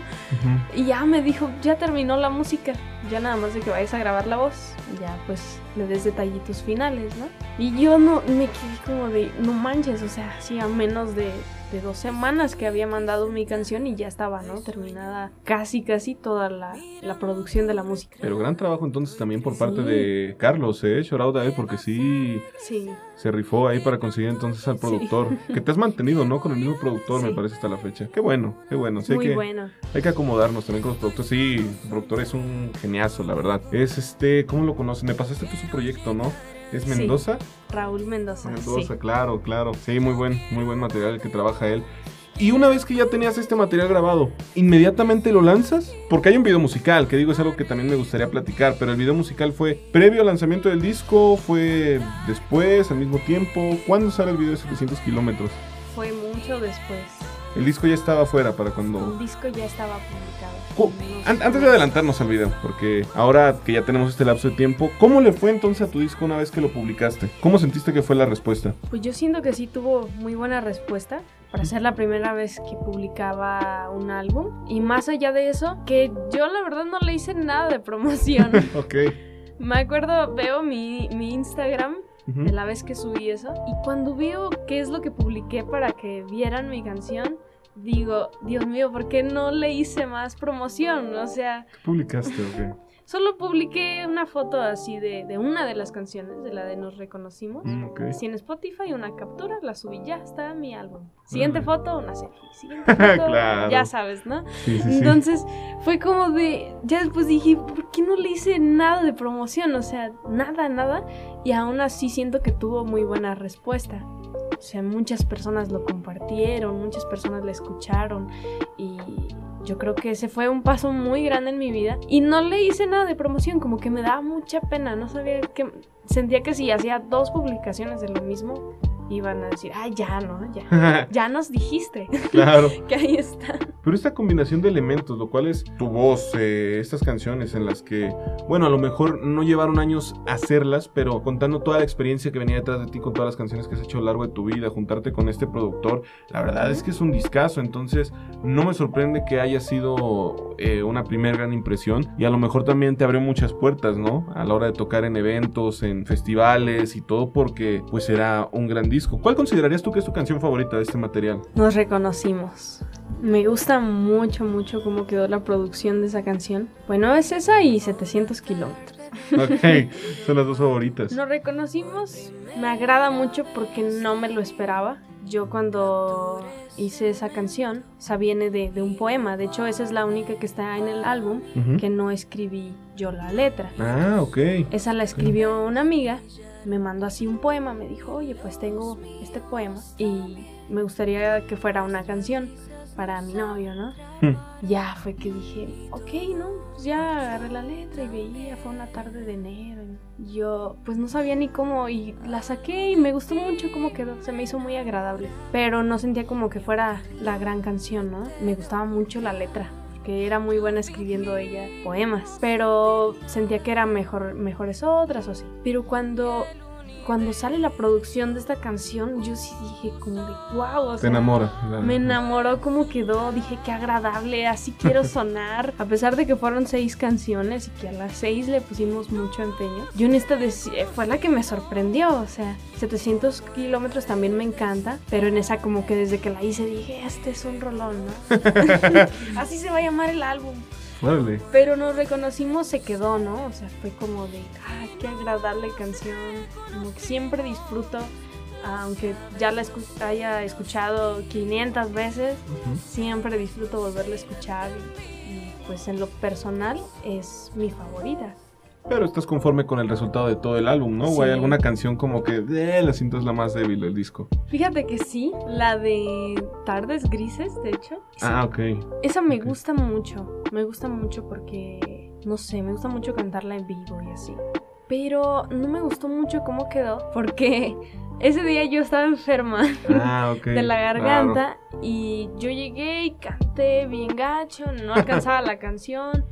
Y ya me dijo, ya terminó la música. Ya nada más de que vayas a grabar la voz. y Ya pues le des detallitos finales, ¿no? Y yo no me quedé como de, no manches, o sea, hacía menos de, de dos semanas que había mandado mi canción y ya estaba, ¿no? Terminada casi, casi toda la, la producción de la música. Pero gran trabajo entonces también por parte Sí. de Carlos, ¿eh? Shout out a él porque sí Sí, se rifó ahí para conseguir entonces al productor. Que te has mantenido, ¿no? Con el mismo productor, me Sí. parece, hasta la fecha. Qué bueno, qué bueno. Sí, hay muy que, bueno. hay que acomodarnos también con los productores. Sí, el productor es un geniazo, la verdad. Es este, ¿cómo lo conoces? Me pasaste tú su proyecto, ¿no? ¿Es Sí. Mendoza? Raúl Mendoza. Mendoza, sí. claro, claro. Sí, muy buen, muy buen material el que trabaja él. Y una vez que ya tenías este material grabado, ¿inmediatamente lo lanzas? Porque hay un video musical, que digo es algo que también me gustaría platicar, pero el video musical fue previo al lanzamiento del disco, fue después, al mismo tiempo. ¿Cuándo sale el video de 700 kilómetros? Fue mucho después. El disco ya estaba afuera para El cuando... disco ya estaba publicado. Antes de adelantarnos al video, porque ahora que ya tenemos este lapso de tiempo, ¿cómo le fue entonces a tu disco una vez que lo publicaste? ¿Cómo sentiste que fue la respuesta? Pues yo siento que sí tuvo muy buena respuesta. para ser la primera vez que publicaba un álbum. Y más allá de eso, que yo la verdad no le hice nada de promoción. ok. Me acuerdo, veo mi, mi Instagram de la vez que subí eso. Y cuando veo qué es lo que publiqué para que vieran mi canción, digo, Dios mío, ¿por qué no le hice más promoción? O sea, ¿Qué publicaste? Ok. solo publiqué una foto así de, de una de las canciones, de la de Nos Reconocimos. Mm, en Spotify una captura, la subí, ya está mi álbum. Siguiente foto, una selfie. Siguiente foto, Claro. ya sabes, ¿no? Sí, sí, sí. Entonces fue como de, ya después dije, ¿por qué no le hice nada de promoción? O sea, nada, nada. Y aún así siento que tuvo muy buena respuesta. O sea, muchas personas lo compartieron, muchas personas la escucharon y yo creo que ese fue un paso muy grande en mi vida. Y no le hice nada de promoción, como que me daba mucha pena, no sabía que... Sentía que si hacía dos publicaciones de lo mismo, iban a decir, ay, ya, ¿no? Ya, ya nos dijiste claro. que ahí está. Pero esta combinación de elementos, lo cual es tu voz, eh, estas canciones en las que, bueno, a lo mejor no llevaron años hacerlas, pero contando toda la experiencia que venía detrás de ti con todas las canciones que has hecho a lo largo de tu vida, juntarte con este productor, la verdad es que es un discazo, entonces no me sorprende que haya sido eh, una primera gran impresión y a lo mejor también te abrió muchas puertas, ¿no? A la hora de tocar en eventos, en festivales y todo porque pues era un gran disco. ¿Cuál considerarías tú que es tu canción favorita de este material? Nos reconocimos. Me gusta mucho, mucho cómo quedó la producción de esa canción. Bueno, es esa y 700 kilómetros. Ok, son las dos favoritas. Nos reconocimos. Me agrada mucho porque no me lo esperaba. Yo cuando hice esa canción, esa viene de, de un poema. De hecho, esa es la única que está en el álbum Ujú. que no escribí yo la letra. Ah, ok. Esa la escribió una amiga, me mandó así un poema, me dijo, oye, pues tengo este poema y me gustaría que fuera una canción para mi novio, ¿no? Hmm. Ya fue que dije, ok, ¿no? Pues ya agarré la letra y veía, fue una tarde de enero. y yo pues no sabía ni cómo y la saqué y me gustó mucho cómo quedó, se me hizo muy agradable. Pero no sentía como que fuera la gran canción, ¿no? Me gustaba mucho la letra que era muy buena escribiendo ella poemas, pero sentía que eran mejor, mejores otras o así. Pero cuando, cuando sale la producción de esta canción, yo sí dije como de wow, o Te sea, enamora. me enamoró cómo quedó, dije qué agradable, así quiero sonar. A pesar de que fueron seis canciones y que a las seis le pusimos mucho empeño, yo en esta eh, fue la que me sorprendió, o sea, 700 kilómetros también me encanta, pero en esa como que desde que la hice dije, este es un rolón, ¿no? así se va a llamar el álbum. Pero nos reconocimos, se quedó, ¿no? O sea, fue como de, ay, qué agradable canción. Como que siempre disfruto, aunque ya la escu- haya escuchado 500 veces, siempre disfruto volverla a escuchar. Y, y, pues en lo personal es mi favorita. Pero estás conforme con el resultado de todo el álbum, ¿no? ¿O hay alguna canción como que eh, la siento es la más débil del disco? Fíjate que sí, la de Tardes Grises, de hecho. sí, Ah, ok. Esa me gusta mucho, me gusta mucho porque, no sé, me gusta mucho cantarla en vivo y así. Pero no me gustó mucho cómo quedó porque ese día yo estaba enferma Ah, de la claro. garganta y yo llegué y canté bien gacho, no alcanzaba la canción,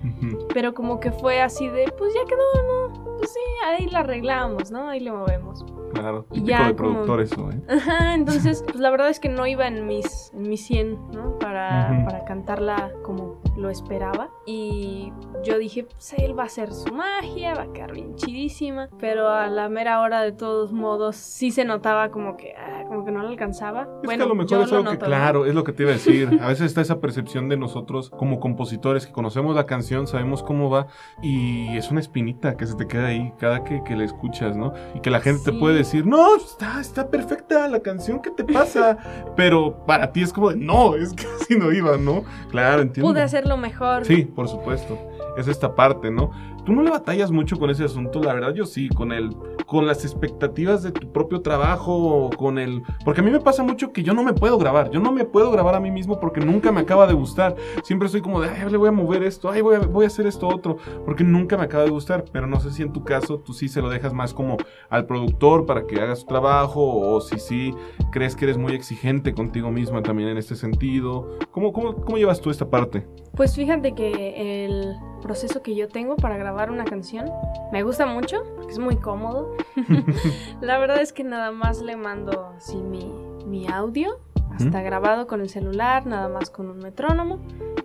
pero como que fue así de, pues ya quedó, ¿no? Pues sí, ahí la arreglamos, ¿no? Ahí le movemos. Claro. Y Típico ya de como- productor eso, ¿eh? Ajá, entonces, pues la verdad es que no iba en mis, en mis 100, ¿no? Para, para cantarla como lo esperaba. Y yo dije, pues él va a hacer su magia, va a quedar bien chidísima. Pero a la mera hora, de todos modos, sí se notaba como que, ah, como que no la alcanzaba. Es bueno, que a lo mejor es lo algo que, claro, es lo que te iba a decir. A veces está esa percepción de nosotros como compositores que conocemos la canción, sabemos cómo va y es una espinita que se te queda ahí cada que, que la escuchas, ¿no? Y que la gente te Sí. puede decir, no, está, está perfecta la canción, ¿qué te pasa? Pero para ti es como, de, no, es que así no iba, ¿no? Claro, entiendo. Pude hacerlo mejor. Sí, por supuesto. Es esta parte, ¿no? Tú no le batallas mucho con ese asunto, la verdad yo sí, con el con las expectativas de tu propio trabajo, con el porque a mí me pasa mucho que yo no me puedo grabar, yo no me puedo grabar a mí mismo porque nunca me acaba de gustar. Siempre soy como de, ay, le voy a mover esto, ay, voy a, voy a hacer esto otro, porque nunca me acaba de gustar, pero no sé si en tu caso tú sí se lo dejas más como al productor para que haga su trabajo o si sí crees que eres muy exigente contigo misma también en este sentido. ¿Cómo, cómo, cómo llevas tú esta parte? Pues fíjate que el proceso que yo tengo para grabar una canción me gusta mucho porque es muy cómodo. La verdad es que nada más le mando así mi, mi audio hasta grabado con el celular, nada más con un metrónomo,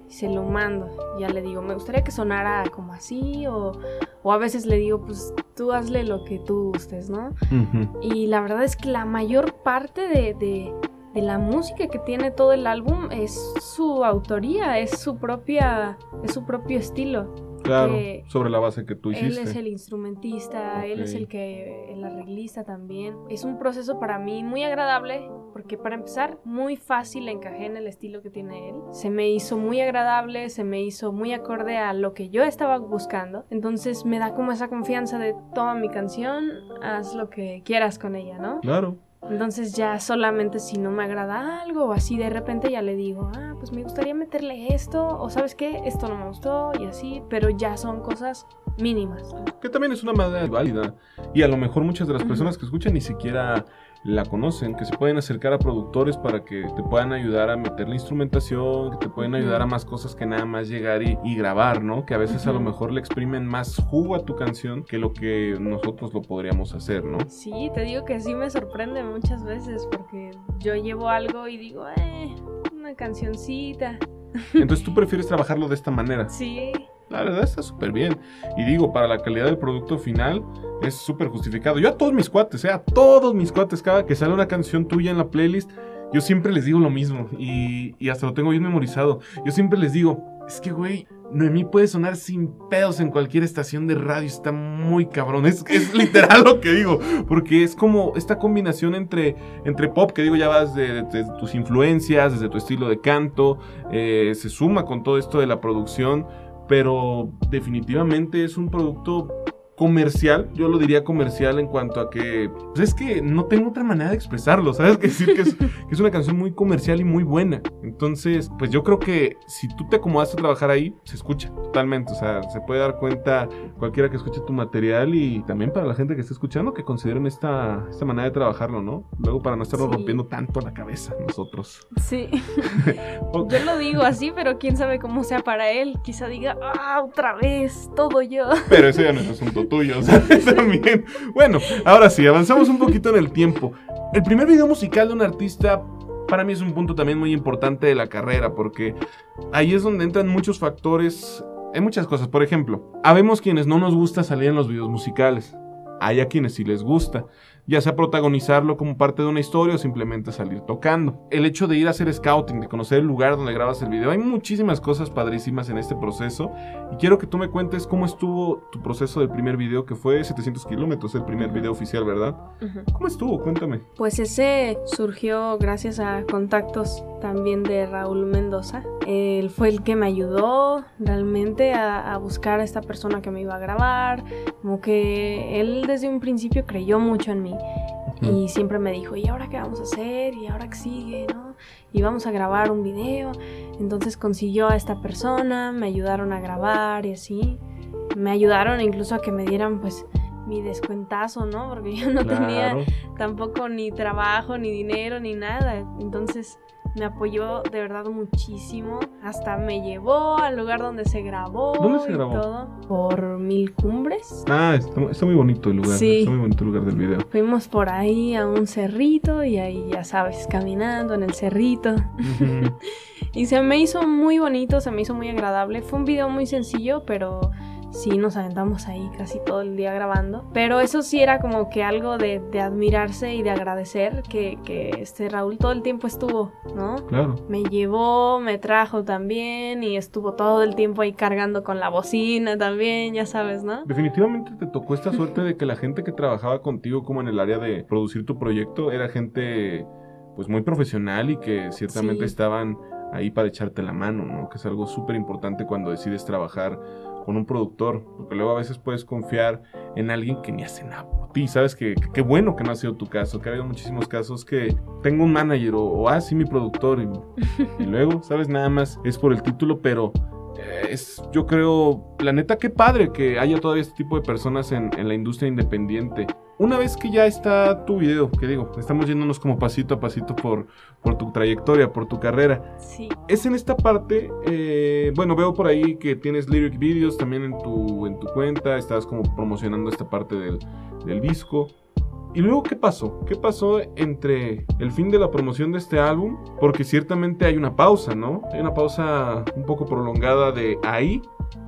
y se lo mando. Ya le digo, me gustaría que sonara como así, o, o a veces le digo, pues tú hazle lo que tú gustes, ¿no? Y la verdad es que la mayor parte de, de, de la música que tiene todo el álbum es su autoría, es su propia, es su propio estilo. Claro, sobre la base que tú hiciste. Él es el instrumentista, él es el que el arreglista también. Es un proceso para mí muy agradable porque para empezar muy fácil encajé en el estilo que tiene él. Se me hizo muy agradable, se me hizo muy acorde a lo que yo estaba buscando. Entonces me da como esa confianza de toma mi canción, haz lo que quieras con ella, ¿no? Claro. Entonces ya solamente si no me agrada algo o así de repente ya le digo, ah, pues me gustaría meterle esto o sabes qué, esto no me gustó y así, pero ya son cosas mínimas. Que también es una manera válida. Y a lo mejor muchas de las personas que escuchan ni siquiera la conocen, que se pueden acercar a productores para que te puedan ayudar a meter la instrumentación, que te pueden ayudar a más cosas que nada más llegar y, grabar, ¿no? Que a veces a lo mejor le exprimen más jugo a tu canción que lo que nosotros lo podríamos hacer, ¿no? Sí, te digo que sí me sorprende muchas veces porque yo llevo algo y digo, eh, una cancioncita. Entonces tú prefieres trabajarlo de esta manera. Sí. La verdad está súper bien. Y digo, para la calidad del producto final es súper justificado. Yo a todos mis cuates, eh, a todos mis cuates, cada que sale una canción tuya en la playlist, yo siempre les digo lo mismo. Y, y hasta lo tengo bien memorizado. Yo siempre les digo, es que, güey, Noemí puede sonar sin pedos en cualquier estación de radio, está muy cabrón, es, es literal lo que digo, porque es como esta combinación entre, entre pop, que digo ya vas de, tus influencias, desde tu estilo de canto, eh, se suma con todo esto de la producción, pero definitivamente es un producto comercial, yo lo diría comercial en cuanto a que, pues es que no tengo otra manera de expresarlo, ¿sabes? Que decir que es, que es, una canción muy comercial y muy buena. Entonces, pues yo creo que si tú te acomodas a trabajar ahí, se escucha totalmente, o sea, se puede dar cuenta cualquiera que escuche tu material y también para la gente que esté escuchando que consideren esta, esta manera de trabajarlo, ¿no? Luego para no estarlo rompiendo tanto la cabeza nosotros. Sí. Yo lo digo así, pero quién sabe cómo sea para él. Quizá diga, ah, otra vez, todo yo. Pero eso ya no es asunto tuyo. También. Bueno, ahora sí, avanzamos un poquito en el tiempo. El primer video musical de un artista para mí es un punto también muy importante de la carrera, porque ahí es donde entran muchos factores, hay muchas cosas. Por ejemplo, habemos quienes no nos gusta salir en los videos musicales, hay a quienes sí les gusta ya sea protagonizarlo como parte de una historia o simplemente salir tocando. El hecho de ir a hacer scouting, de conocer el lugar donde grabas el video, hay muchísimas cosas padrísimas en este proceso y quiero que tú me cuentes cómo estuvo tu proceso del primer video que fue 700 kilómetros, el primer video oficial, ¿verdad? ¿Cómo estuvo? Cuéntame. Pues ese surgió gracias a contactos también de Raúl Mendoza. Él fue el que me ayudó realmente a, a buscar a esta persona que me iba a grabar, como que él desde un principio creyó mucho en mí y siempre me dijo, ¿y ahora qué vamos a hacer? ¿Y ahora qué sigue? ¿no? Y vamos a grabar un video. Entonces consiguió a esta persona, me ayudaron a grabar y así. Me ayudaron incluso a que me dieran pues mi descuentazo, ¿no? Porque yo no tenía tampoco ni trabajo, ni dinero, ni nada. Entonces me apoyó de verdad muchísimo. Hasta me llevó al lugar donde se grabó. ¿Dónde se grabó? todo. Por Mil Cumbres. Ah, está, muy bonito el lugar. Sí. Está muy bonito el lugar del video. Fuimos por ahí a un cerrito y ahí, ya sabes, caminando en el cerrito. y se me hizo muy bonito, se me hizo muy agradable. Fue un video muy sencillo, pero sí nos aventamos ahí casi todo el día grabando. Pero eso sí era como que algo de, admirarse y de agradecer que, que, este Raúl todo el tiempo estuvo, ¿no? Claro. Me llevó, me trajo también y estuvo todo el tiempo ahí cargando con la bocina también, ya sabes, ¿no? Definitivamente te tocó esta suerte de que la gente que trabajaba contigo como en el área de producir tu proyecto era gente pues muy profesional y que ciertamente estaban ahí para echarte la mano, ¿no? Que es algo súper importante cuando decides trabajar con un productor, porque luego a veces puedes confiar en alguien que ni hace nada por ti. Sabes que qué bueno que no ha sido tu caso, que ha habido muchísimos casos que tengo un manager o, o ah, sí, mi productor, y luego, sabes, nada más es por el título, pero es, yo creo, la neta, qué padre que haya todavía este tipo de personas en, la industria independiente. Una vez que ya está tu video, que digo, estamos yéndonos como pasito a pasito por, por tu trayectoria, por tu carrera. Sí. Es en esta parte, eh, bueno, veo por ahí que tienes lyric videos también en tu, en tu cuenta, estás como promocionando esta parte del, del disco. ¿Y luego qué pasó? ¿Qué pasó entre el fin de la promoción de este álbum? Porque ciertamente hay una pausa, ¿no? Hay una pausa un poco prolongada de ahí,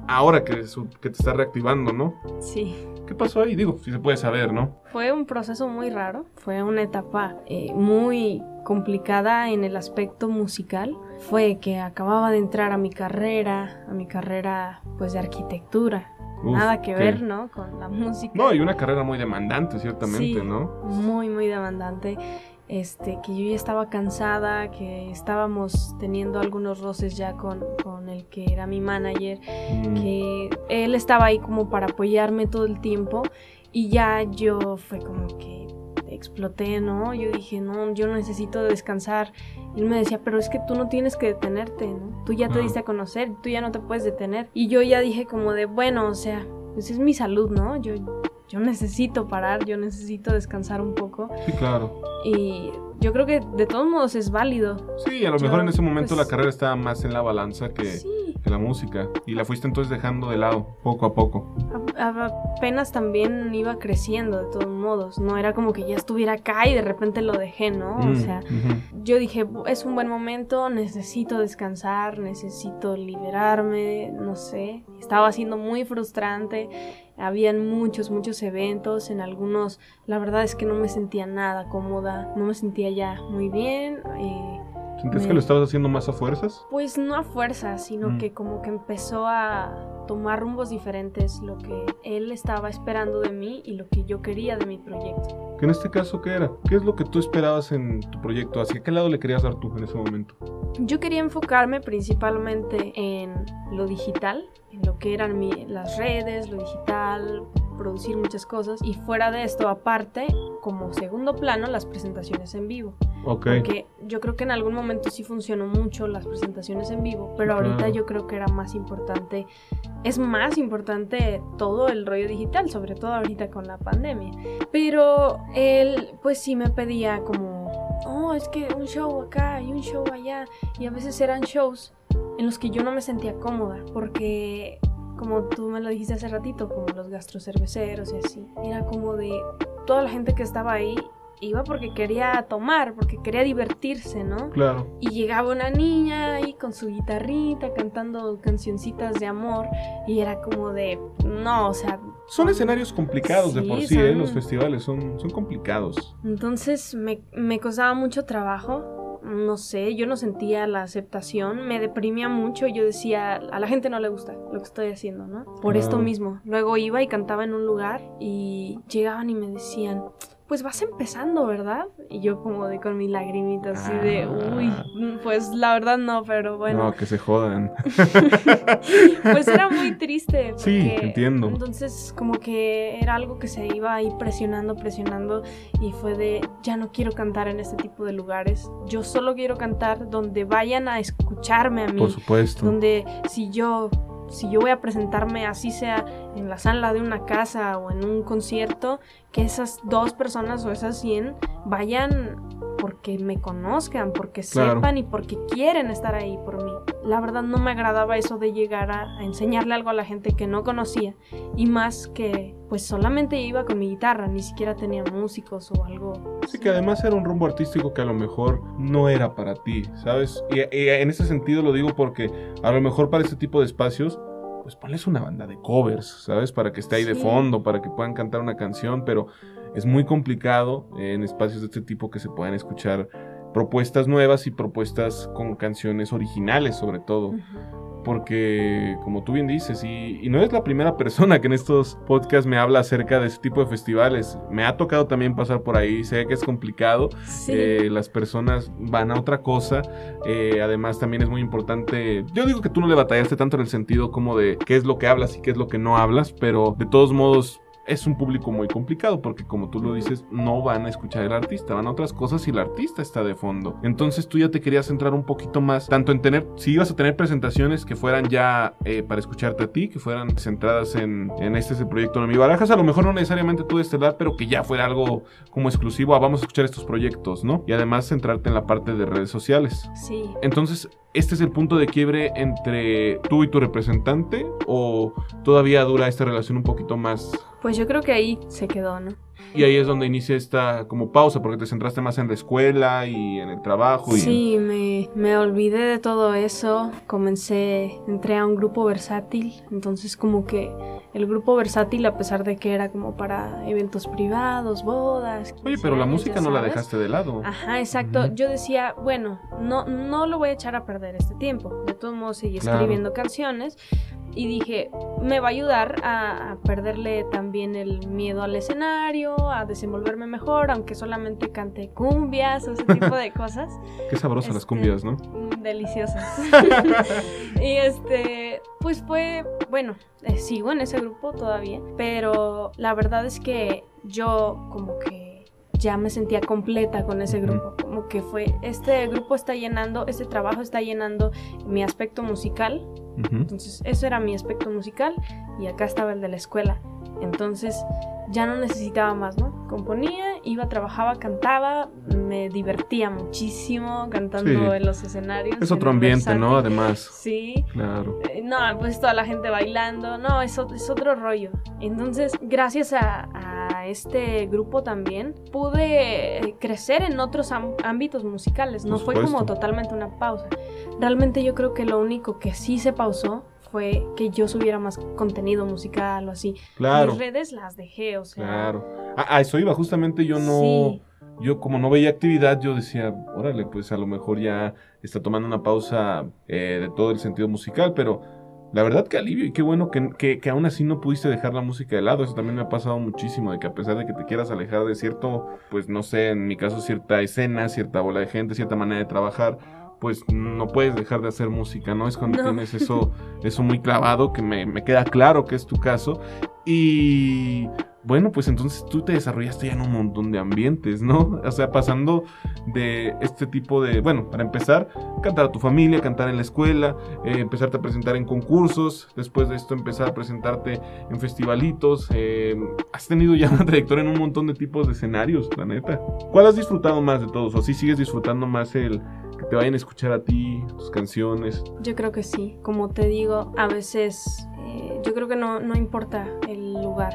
ahora que, que te está reactivando, ¿no? Sí. ¿Qué pasó ahí? Digo, si se puede saber, ¿no? Fue un proceso muy raro, fue una etapa eh, muy complicada en el aspecto musical. Fue que acababa de entrar a mi carrera, a mi carrera pues de arquitectura. Nada que ver, ¿no? Con la música. No, y una carrera muy demandante, ciertamente, ¿no? Muy, muy demandante. Este, que yo ya estaba cansada, que estábamos teniendo algunos roces ya con, con el que era mi manager, mm. que él estaba ahí como para apoyarme todo el tiempo y ya yo fue como que exploté, ¿no? Yo dije, no, yo necesito descansar. Y él me decía, pero es que tú no tienes que detenerte, ¿no? Tú ya te diste a conocer, tú ya no te puedes detener. Y yo ya dije como de, bueno, o sea, pues es mi salud, ¿no? Yo, yo necesito parar, yo necesito descansar un poco. Sí, claro. Y yo creo que de todos modos es válido. Sí, a lo mejor en ese momento la pues carrera estaba más en la balanza que, que, la música. Y la fuiste entonces dejando de lado, poco a poco. apenas también iba creciendo de todos modos. No era como que ya estuviera acá y de repente lo dejé, ¿no? o mm, sea, yo dije, es un buen momento, necesito descansar, necesito liberarme, no sé. Estaba siendo muy frustrante habían muchos, muchos eventos, en algunos la verdad es que no me sentía nada cómoda, no me sentía ya muy bien. Eh, ¿Sientes que lo estabas haciendo más a fuerzas? Pues no a fuerzas, sino mm. que como que empezó a tomar rumbos diferentes lo que él estaba esperando de mí y lo que yo quería de mi proyecto. ¿Que en este caso qué era? ¿Qué es lo que tú esperabas en tu proyecto? ¿Hacia qué lado le querías dar tú en ese momento? Yo quería enfocarme principalmente en lo digital, en lo que eran las redes, lo digital, producir muchas cosas y fuera de esto aparte como segundo plano las presentaciones en vivo. Porque yo creo que en algún momento sí funcionó mucho las presentaciones en vivo pero ahorita yo creo que era más importante es más importante todo el rollo digital sobre todo ahorita con la pandemia. Pero él pues sí me pedía como oh es que un show acá y un show allá y a veces eran shows en los que yo no me sentía cómoda porque como tú me lo dijiste hace ratito, como los gastrocerveceros y así. Era como de toda la gente que estaba ahí iba porque quería tomar, porque quería divertirse, ¿no? Claro. Y llegaba una niña ahí con su guitarrita cantando cancioncitas de amor y era como de, no, o sea... Son escenarios complicados de por sí, ¿eh? los festivales son, son complicados. Entonces me, me costaba mucho trabajo no sé, yo no sentía la aceptación, me deprimía mucho, yo decía, a la gente no le gusta lo que estoy haciendo, ¿no? Por esto mismo. Luego iba y cantaba en un lugar y llegaban y me decían, pues vas empezando, ¿verdad? Y yo como de con mi lagrimita así de, ah. uy, pues la verdad no, pero bueno. No, que se jodan. pues era muy triste. sí, entiendo. Entonces como que era algo que se iba ahí presionando, presionando y fue de, ya no quiero cantar en este tipo de lugares. Yo solo quiero cantar donde vayan a escucharme a mí. Por supuesto. Donde si yo si yo voy a presentarme así sea en la sala de una casa o en un concierto, que esas dos personas o esas 100 vayan porque me conozcan, porque sepan y porque quieren estar ahí por mí. La verdad no me agradaba eso de llegar a, enseñarle algo a la gente que no conocía y más que pues solamente iba con mi guitarra, ni siquiera tenía músicos o algo. Sí, que además era un rumbo artístico que a lo mejor no era para ti, ¿sabes? Y, y en ese sentido lo digo porque a lo mejor para este tipo de espacios pues ponles una banda de covers, ¿sabes? Para que esté ahí de fondo, para que puedan cantar una canción, pero es muy complicado en espacios de este tipo que se puedan escuchar propuestas nuevas y propuestas con canciones originales sobre todo. Porque como tú bien dices, y, no es la primera persona que en estos podcasts me habla acerca de ese tipo de festivales, me ha tocado también pasar por ahí, sé que es complicado, eh, las personas van a otra cosa, eh, además también es muy importante, yo digo que tú no le batallaste tanto en el sentido como de qué es lo que hablas y qué es lo que no hablas, pero de todos modos es un público muy complicado porque como tú lo dices, no van a escuchar al artista, van a otras cosas y el artista está de fondo. Entonces tú ya te querías centrar un poquito más, tanto en tener, si ibas a tener presentaciones que fueran ya eh, para escucharte a ti, que fueran centradas en, en este es el proyecto de mi barajas, a lo mejor no necesariamente tú de estelar, pero que ya fuera algo como exclusivo, a vamos a escuchar estos proyectos, ¿no? Y además centrarte en la parte de redes sociales. Sí. Entonces, ¿este es el punto de quiebre entre tú y tu representante o todavía dura esta relación un poquito más pues yo creo que ahí se quedó, ¿no? Y ahí es donde inicia esta como pausa, porque te centraste más en la escuela y en el trabajo. Y Sí, me, me olvidé de todo eso. Comencé, entré a un grupo versátil, entonces como que el grupo versátil, a pesar de que era como para eventos privados, bodas. Oye, pero la 15 música no ya la sabes. dejaste de lado. Ajá, exacto. Ujú. Yo decía, bueno, no, no lo voy a echar a perder este tiempo. Modos, seguí Claro. escribiendo canciones. Y dije, me va a ayudar a, a perderle también el miedo al escenario, a desenvolverme mejor, aunque solamente cante cumbias o ese tipo de cosas. Qué sabrosas las Este, cumbias, ¿no? Mm, Deliciosas. y este, pues fue, bueno, eh, sigo en ese grupo todavía, pero la verdad es que yo como que ya me sentía completa con ese grupo, como que fue, este grupo está llenando, este trabajo está llenando mi aspecto musical, entonces eso era mi aspecto musical y acá estaba el de la escuela, entonces ya no necesitaba más, ¿no? Componía, iba, trabajaba, cantaba, me divertía muchísimo cantando Sí. en los escenarios. Es otro ambiente, ¿no? Además. Sí. Claro. Eh, No, pues toda la gente bailando, no, es, es otro rollo. Entonces, gracias a, a este grupo también, pude crecer en otros ámbitos musicales. No fue como totalmente una pausa. Realmente yo creo que lo único que sí se pausó fue que yo subiera más contenido musical o así. Claro. Mis redes las dejé, o sea. Claro. A, a eso iba, justamente yo no. Sí. Yo como no veía actividad, yo decía, órale, pues a lo mejor ya está tomando una pausa eh, de todo el sentido musical, pero la verdad que alivio y qué bueno que, que, que aún así no pudiste dejar la música de lado. Eso también me ha pasado muchísimo, de que a pesar de que te quieras alejar de cierto, pues no sé, en mi caso cierta escena, cierta bola de gente, cierta manera de trabajar, pues no puedes dejar de hacer música, ¿no? Es cuando No. tienes eso, eso muy clavado, que me, me queda claro que es tu caso. Y bueno, pues entonces tú te desarrollaste ya en un montón de ambientes, ¿no? O sea, pasando de este tipo de, bueno, para empezar, cantar a tu familia, cantar en la escuela, eh, empezarte a presentar en concursos, después de esto empezar a presentarte en festivalitos, eh, has tenido ya una trayectoria en un montón de tipos de escenarios, la neta. ¿Cuál has disfrutado más de todos? ¿O si sigues disfrutando más el que te vayan a escuchar a ti, tus canciones? Yo creo que sí. Como te digo, a veces eh, yo creo que no, no importa el lugar.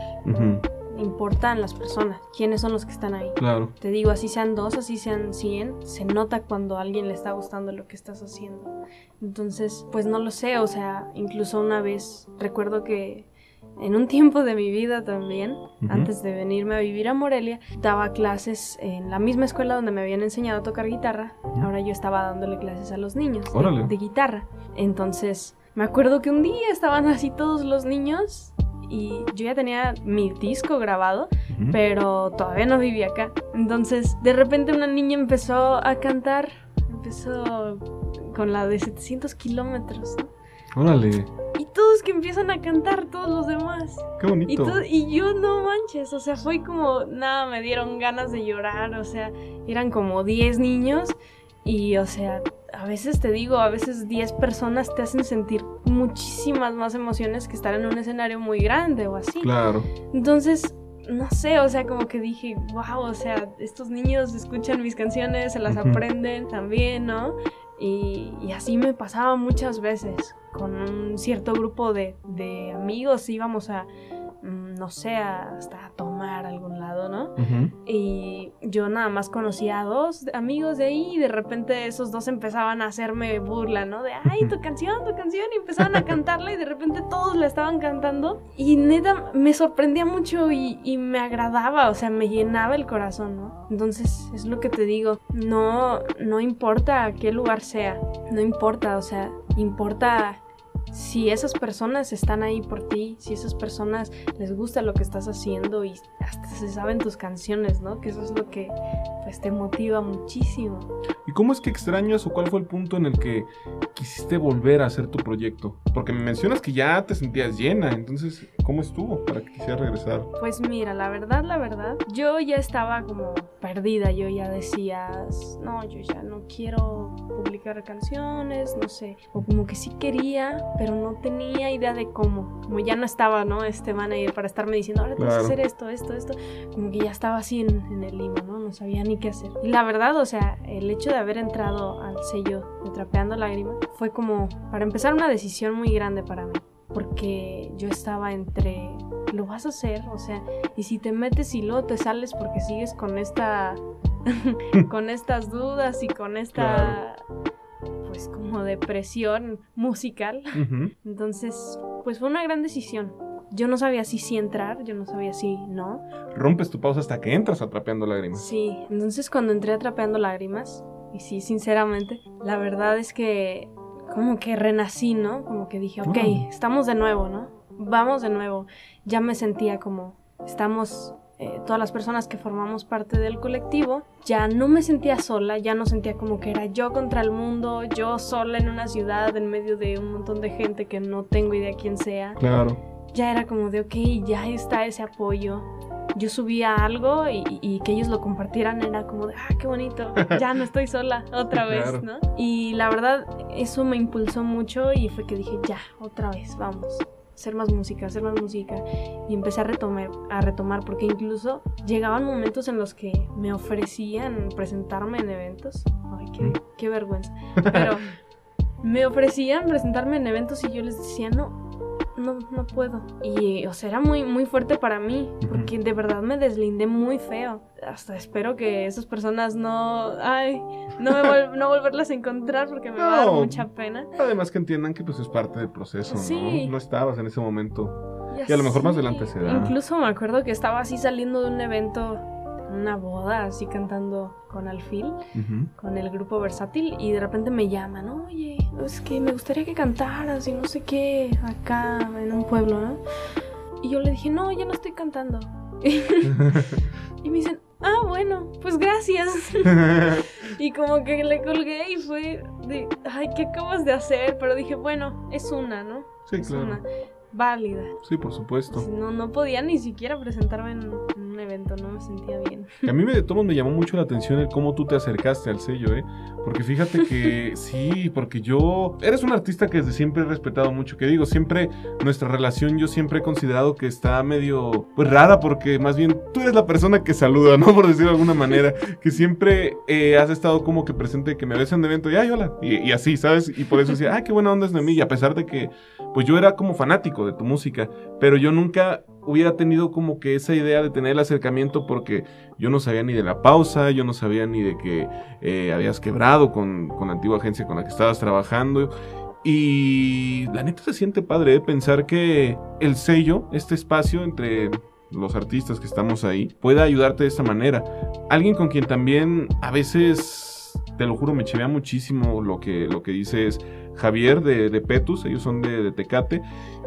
Importan las personas. ¿Quiénes son los que están ahí? claro. Te digo, así sean dos, así sean cien, se nota cuando a alguien le está gustando lo que estás haciendo. Entonces, pues no lo sé, o sea, incluso una vez recuerdo que en un tiempo de mi vida también, antes de venirme a vivir a Morelia, daba clases en la misma escuela donde me habían enseñado a tocar guitarra. Ahora yo estaba dándole clases a los niños de- guitarra. Entonces, me acuerdo que un día estaban así todos los niños y yo ya tenía mi disco grabado pero todavía no vivía acá. Entonces, de repente una niña empezó a cantar, empezó con la de 700 kilómetros, ¿no? Órale, Y todos que empiezan a cantar, todos los demás. qué Y, bonito. todo- y yo no manches, o sea, fue como, nada, me dieron ganas de llorar, o sea, eran como 10 niños y, o sea, a veces te digo, a veces 10 personas te hacen sentir muchísimas más emociones que estar en un escenario muy grande o así. Claro. Entonces, no sé, o sea, como que dije, wow, o sea, estos niños escuchan mis canciones, se las aprenden también, ¿no? Y, y así me pasaba muchas veces. Con un cierto grupo de, de amigos íbamos a, mm, no sé, a- hasta a tomar a algún lado, ¿no? Y yo nada más conocía a dos amigos de ahí y de repente esos dos empezaban a hacerme burla, ¿no? De, ay, tu canción, tu canción, y empezaban a cantarla y de repente todos la estaban cantando. Y neta, me sorprendía mucho y, y me agradaba, o sea, me llenaba el corazón, ¿no? Entonces, es lo que te digo, no, no importa qué lugar sea, no importa, o sea, importa si esas personas están ahí por ti, si esas personas les gusta lo que estás haciendo y hasta se saben tus canciones, ¿no? Que eso es lo que pues te motiva muchísimo. ¿Y cómo es que extrañas o cuál fue el punto en el que quisiste volver a hacer tu proyecto? Porque me mencionas que ya te sentías llena, entonces, ¿cómo estuvo para que quisieras regresar? Pues mira, la verdad, la verdad, yo ya estaba como perdida, yo ya decía, no, yo ya no quiero publicar canciones, no sé, o como que sí quería, pero no tenía idea de cómo, como ya no estaba, ¿no? Este manager para estarme diciendo, ahora tienes que hacer esto, esto, esto, como que ya estaba así en, en el limbo, ¿no? No sabía ni qué hacer. Y la verdad, o sea, el hecho de haber entrado al sello de Trapeando Lágrimas fue como, para empezar, una decisión muy grande para mí. Porque yo estaba entre, lo vas a hacer, o sea, y si te metes y luego te sales porque sigues con esta, con estas dudas y con esta, pues como depresión musical, entonces, pues fue una gran decisión. Yo no sabía si sí entrar, yo no sabía si no. Rompes tu pausa hasta que entras atrapeando lágrimas. Sí, entonces cuando entré atrapeando lágrimas, y sí, sinceramente, la verdad es que como que renací, ¿no? Como que dije, ok, estamos de nuevo, ¿no? Vamos de nuevo. Ya me sentía como, estamos eh, todas las personas que formamos parte del colectivo, ya no me sentía sola, ya no sentía como que era yo contra el mundo, yo sola en una ciudad en medio de un montón de gente que no tengo idea quién sea. Claro. Ya era como de, ok, ya está ese apoyo, yo subía algo y, que ellos lo compartieran era como de, ah, qué bonito, ya no estoy sola otra vez, ¿no? Y la verdad, eso me impulsó mucho y fue que dije, ya, otra vez, vamos. Hacer más música, hacer más música. Y empecé a retomar, a retomar, porque incluso llegaban momentos en los que me ofrecían presentarme en eventos. Ay, qué, qué vergüenza. Pero me ofrecían presentarme en eventos y yo les decía, no, no, no puedo. Y, o sea, era muy, muy fuerte para mí, porque de verdad me deslindé muy feo. Hasta espero que esas personas no, ay, no, me no volverlas a encontrar porque me va a dar mucha pena. Además que entiendan que pues es parte del proceso, ¿no? No estabas en ese momento. y a lo mejor más adelante se da. Incluso me acuerdo que estaba así saliendo de un evento una boda así cantando con Alfil, con el grupo versátil, y de repente me llaman, oye, es que me gustaría que cantaras y no sé qué, acá en un pueblo, ¿no? Y yo le dije, no, ya no estoy cantando. y me dicen, ah, bueno, pues gracias. y como que le colgué y fue de, ay, ¿qué acabas de hacer? Pero dije, bueno, es una, ¿no? Sí, claro. Válida. Sí, por supuesto. No, no podía ni siquiera presentarme en, evento, no me sentía bien. a mí me, me llamó mucho la atención el cómo tú te acercaste al sello, ¿eh? Porque fíjate que sí, porque yo... Eres un artista que desde siempre he respetado mucho, que digo, siempre nuestra relación yo siempre he considerado que está medio, pues rara, porque más bien tú eres la persona que saluda, ¿no? Por decirlo de alguna manera, que siempre eh, has estado como que presente, que me ves en evento y, ay, hola, y, así, ¿sabes? Y por eso decía, ay, qué buena onda es de mí, y a pesar de que, pues yo era como fanático de tu música, pero yo nunca hubiera tenido como que esa idea de tener el acercamiento porque yo no sabía ni de la pausa, yo no sabía ni de que eh, habías quebrado con, la antigua agencia con la que estabas trabajando. Y la neta se siente padre ¿eh? pensar que el sello, este espacio entre los artistas que estamos ahí, pueda ayudarte de esta manera. Alguien con quien también a veces, te lo juro, me chivea muchísimo lo que, lo que dice es Javier de, de Petus, ellos son de, de Tecate.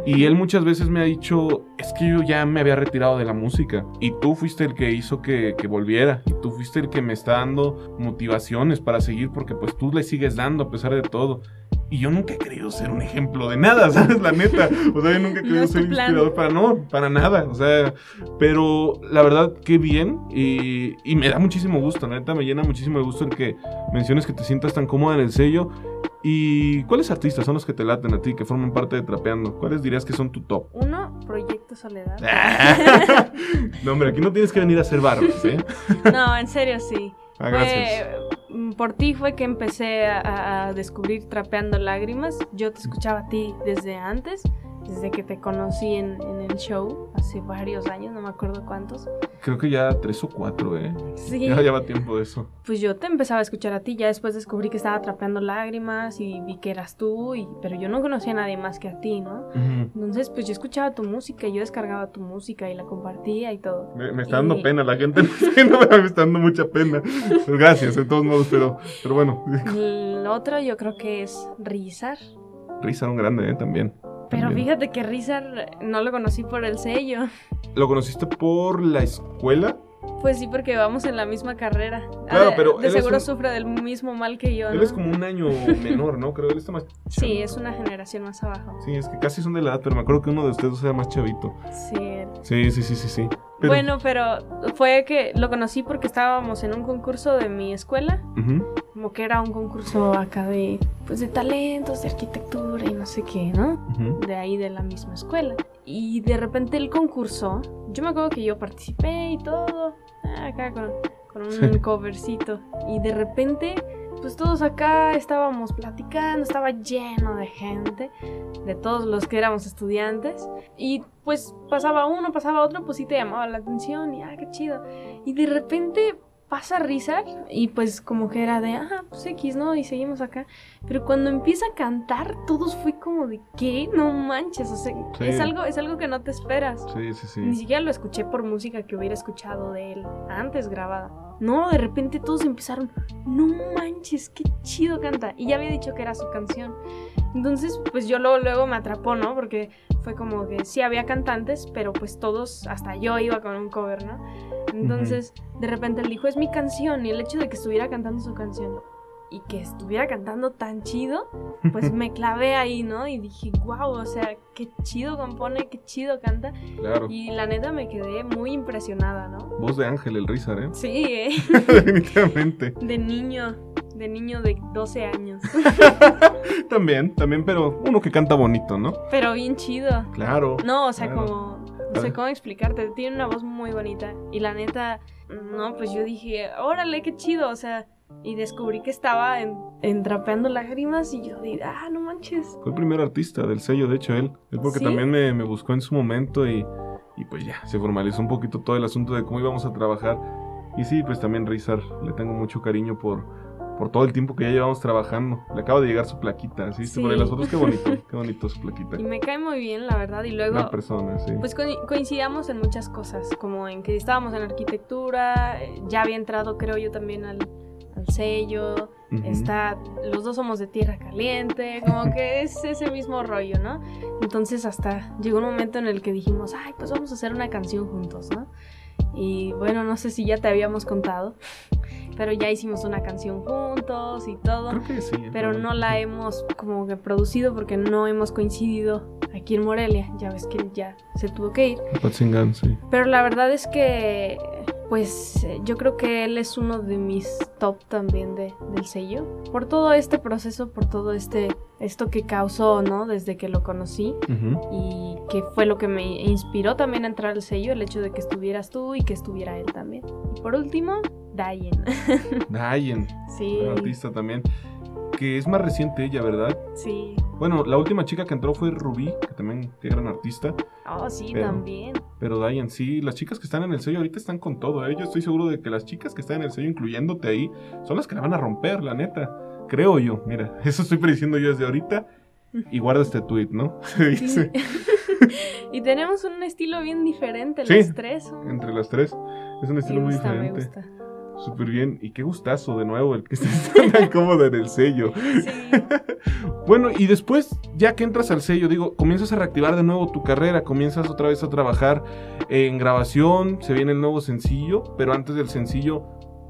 Y él muchas veces me ha dicho, es que yo ya me había retirado de la música y tú fuiste el que hizo que, volviera y tú fuiste el que me está dando motivaciones para seguir porque pues tú le sigues dando a pesar de todo. Y yo nunca he querido ser un ejemplo de nada, ¿sabes? La neta. O sea, yo nunca he querido ser inspirador para no, para nada. O sea, pero la verdad, qué bien. Y, y me da muchísimo gusto, la neta, me llena muchísimo de gusto el que menciones que te sientas tan cómoda en el sello. ¿Y cuáles artistas son los que te laten a ti, que forman parte de Trapeando? ¿Cuáles dirías que son tu top? Uno, Proyecto Soledad. no, hombre, aquí no tienes que venir a hacer barbas, ¿eh? no, en serio sí. Ah, gracias. Mm, por ti fue que empecé a, a descubrir Trapeando Lágrimas. Yo te escuchaba a ti desde antes desde que te conocí en, el show hace varios años, no me acuerdo cuántos. Creo que ya tres o cuatro, ¿eh? Sí. Ya lleva tiempo de eso. Pues yo te empezaba a escuchar a ti, ya después descubrí que estaba atrapando lágrimas y vi que eras tú, y, pero yo no conocía a nadie más que a ti, ¿no? Entonces, pues yo escuchaba tu música, yo descargaba tu música y la compartía y todo. Me, está dando pena, la gente no me está dando mucha pena. Pues gracias, de todos modos, pero, pero bueno. El otro yo creo que es Rizar. Rizar un grande, ¿eh? También. Pero fíjate que Rizar no lo conocí por el sello. ¿Lo conociste por la escuela? Pues sí, porque vamos en la misma carrera. Claro, ah, pero. De seguro sufre del mismo mal que yo. Él es como un año menor, ¿no? Creo que él está más. Sí, es una generación más abajo. Sí, es que casi son de la edad, pero me acuerdo que uno de ustedes era más chavito. Sí. Sí, sí, sí, sí, sí. Bueno, pero fue que lo conocí porque estábamos en un concurso de mi escuela. Como que era un concurso acá de, pues, de talentos, de arquitectura y no sé qué, ¿no? De ahí de la misma escuela. Y de repente el concurso, yo me acuerdo que yo participé y todo, acá con, con un covercito. Y de repente pues todos acá estábamos platicando, estaba lleno de gente, de todos los que éramos estudiantes. Y pues pasaba uno, pasaba otro, pues sí te llamaba la atención y ah, qué chido. Y de repente pasa risa y pues como que era de, ah, pues X, ¿no? Y seguimos acá. Pero cuando empieza a cantar, todos fue como de, ¿qué? No manches, o sea, Sí. es, algo, es algo que no te esperas. Sí, sí, Ni sí. siquiera lo escuché por música que hubiera escuchado de él antes grabada. No, de repente todos empezaron, no manches, qué chido canta. Y ya había dicho que era su canción. Entonces, pues yo luego, luego me atrapó, ¿no? Porque fue como que sí había cantantes, pero pues todos, hasta yo iba con un cover, ¿no? Entonces, de repente él dijo, es mi canción. Y el hecho de que estuviera cantando su canción y que estuviera cantando tan chido, pues me clavé ahí, ¿no? Y dije, wow, o sea, qué chido compone, qué chido canta. Claro. Y la neta me quedé muy impresionada, ¿no? Voz de Ángel, el Rizar, ¿eh? Sí, ¿eh? Definitivamente. De niño, de niño de 12 años. También, también, pero uno que canta bonito, ¿no? Pero bien chido. Claro. No, o sea, Claro. como... No sé cómo explicarte. Tiene una voz muy bonita. Y la neta, no, pues yo dije, órale, qué chido. O sea, y descubrí que estaba en, en Trapeando Lágrimas. Y yo dije, ah, no manches. Fue el primer artista del sello, de hecho, él. Él porque ¿Sí? también me, me buscó en su momento y, y pues ya, se formalizó un poquito todo el asunto de cómo íbamos a trabajar. Y sí, pues también Rizar, le tengo mucho cariño por, por todo el tiempo que ya llevamos trabajando. Le acaba de llegar su plaquita, ¿sí? ¿Viste por ahí Sí. las fotos? Qué bonito, qué bonito su plaquita. Y me cae muy bien, la verdad. Y luego... Una persona, sí. Pues co- coincidíamos en muchas cosas, como en que estábamos en arquitectura, ya había entrado creo yo también al, al sello, está, los dos somos de tierra caliente, como que es ese mismo rollo, ¿no? Entonces hasta llegó un momento en el que dijimos, ay, pues vamos a hacer una canción juntos, ¿no? Y bueno, no sé si ya te habíamos contado, pero ya hicimos una canción juntos y todo Creo que sí. pero no la hemos como que producido porque no hemos coincidido aquí en Morelia. Ya ves que ya se tuvo que ir. Sí. Pero la verdad es que, pues, eh, yo creo que él es uno de mis top también de, del sello. Por todo este proceso, por todo este, esto que causó, ¿no? Desde que lo conocí y que fue lo que me inspiró también a entrar al sello, el hecho de que estuvieras tú y que estuviera él también. Y por último, Dayen. Dayen, sí, artista también. Que es más reciente ella, ¿verdad? sí. Bueno, la última chica que entró fue Rubí, que también, qué gran artista. Oh, sí, Pero- también. Pero Dayan, sí, las chicas que están en el sello ahorita están con todo, ¿eh? Yo estoy seguro de que las chicas que están en el sello, incluyéndote ahí, son las que la van a romper, la neta. Creo yo, mira, eso estoy prediciendo yo desde ahorita. Y guarda este tweet, ¿no? Se dice. y tenemos un estilo bien diferente, Sí. los tres. son- Entre las tres. Es un estilo muy me diferente. gusta. Súper bien. Y qué gustazo de nuevo el que estés tan cómoda en el sello. Sí. Bueno, y después, ya que entras al sello, digo, comienzas a reactivar de nuevo tu carrera, comienzas otra vez a trabajar en grabación, se viene el nuevo sencillo, pero antes del sencillo,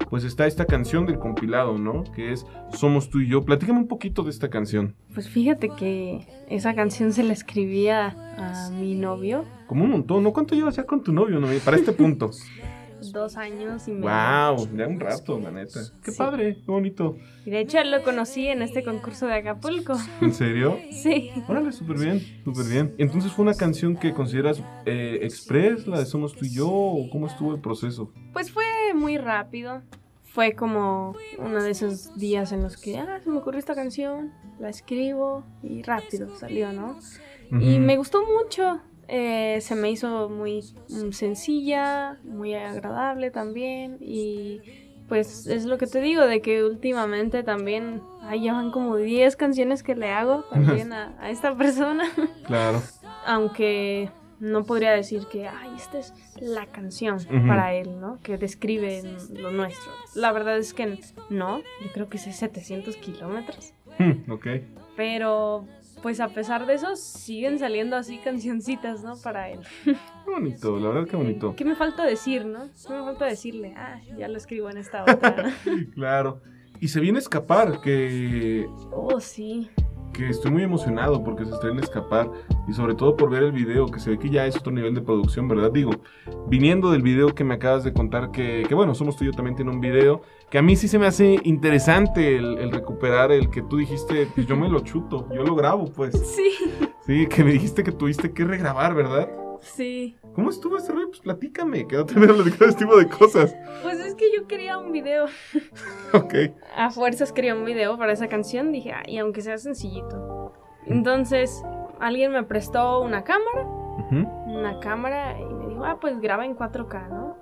pues está esta canción del compilado, ¿no? Que es Somos tú y yo. Platícame un poquito de esta canción. Pues fíjate que esa canción se la escribía a mi novio Como un montón, ¿no? ¿Cuánto llevas ya con tu novio, no? Para este punto. dos años y medio. wow, ya un rato, la neta. Qué Sí. padre, qué bonito. Y de hecho lo conocí en este concurso de Acapulco. ¿En serio? Sí. Órale, súper bien, súper bien. Entonces fue una canción que consideras eh, express, la de Somos tú y yo, o cómo estuvo el proceso. Pues fue muy rápido. Fue como uno de esos días en los que, ah, se me ocurrió esta canción, la escribo y rápido salió, ¿no? Y me gustó mucho. Eh, se me hizo muy mm, sencilla, muy agradable también. Y pues es lo que te digo, de que últimamente también, ahí ya van como 10 canciones que le hago también a, a esta persona. Claro. Aunque no podría decir que, ay, esta es la canción para él, ¿no? Que describe lo nuestro. La verdad es que no, yo creo que es 700 kilómetros. Hmm, ok. Pero, pues a pesar de eso, siguen saliendo así cancioncitas, ¿no? Para él. Qué bonito, la verdad que bonito. ¿Qué me falta decir, no? ¿Qué me falta decirle? Ah, ya lo escribo en esta otra. ¿no? Claro. Y se viene Escapar, que, oh, sí. Que estoy muy emocionado porque se estrena Escapar. Y sobre todo por ver el video, que se ve que ya es otro nivel de producción, ¿verdad? Digo, viniendo del video que me acabas de contar, que, que bueno, Somos tú y yo también tiene un video, que a mí sí se me hace interesante el, el recuperar el que tú dijiste, pues yo me lo chuto, yo lo grabo, pues. Sí. Sí, que me dijiste que tuviste que regrabar, ¿verdad? Sí. ¿Cómo estuvo ese rollo? Pues platícame, que no te voy a platicar ese tipo de cosas. Pues es que yo quería un video. Ok. A fuerzas quería un video para esa canción. Dije, y aunque sea sencillito. Entonces, alguien me prestó una cámara. Una cámara y me dijo, ah, pues graba en 4K, ¿no?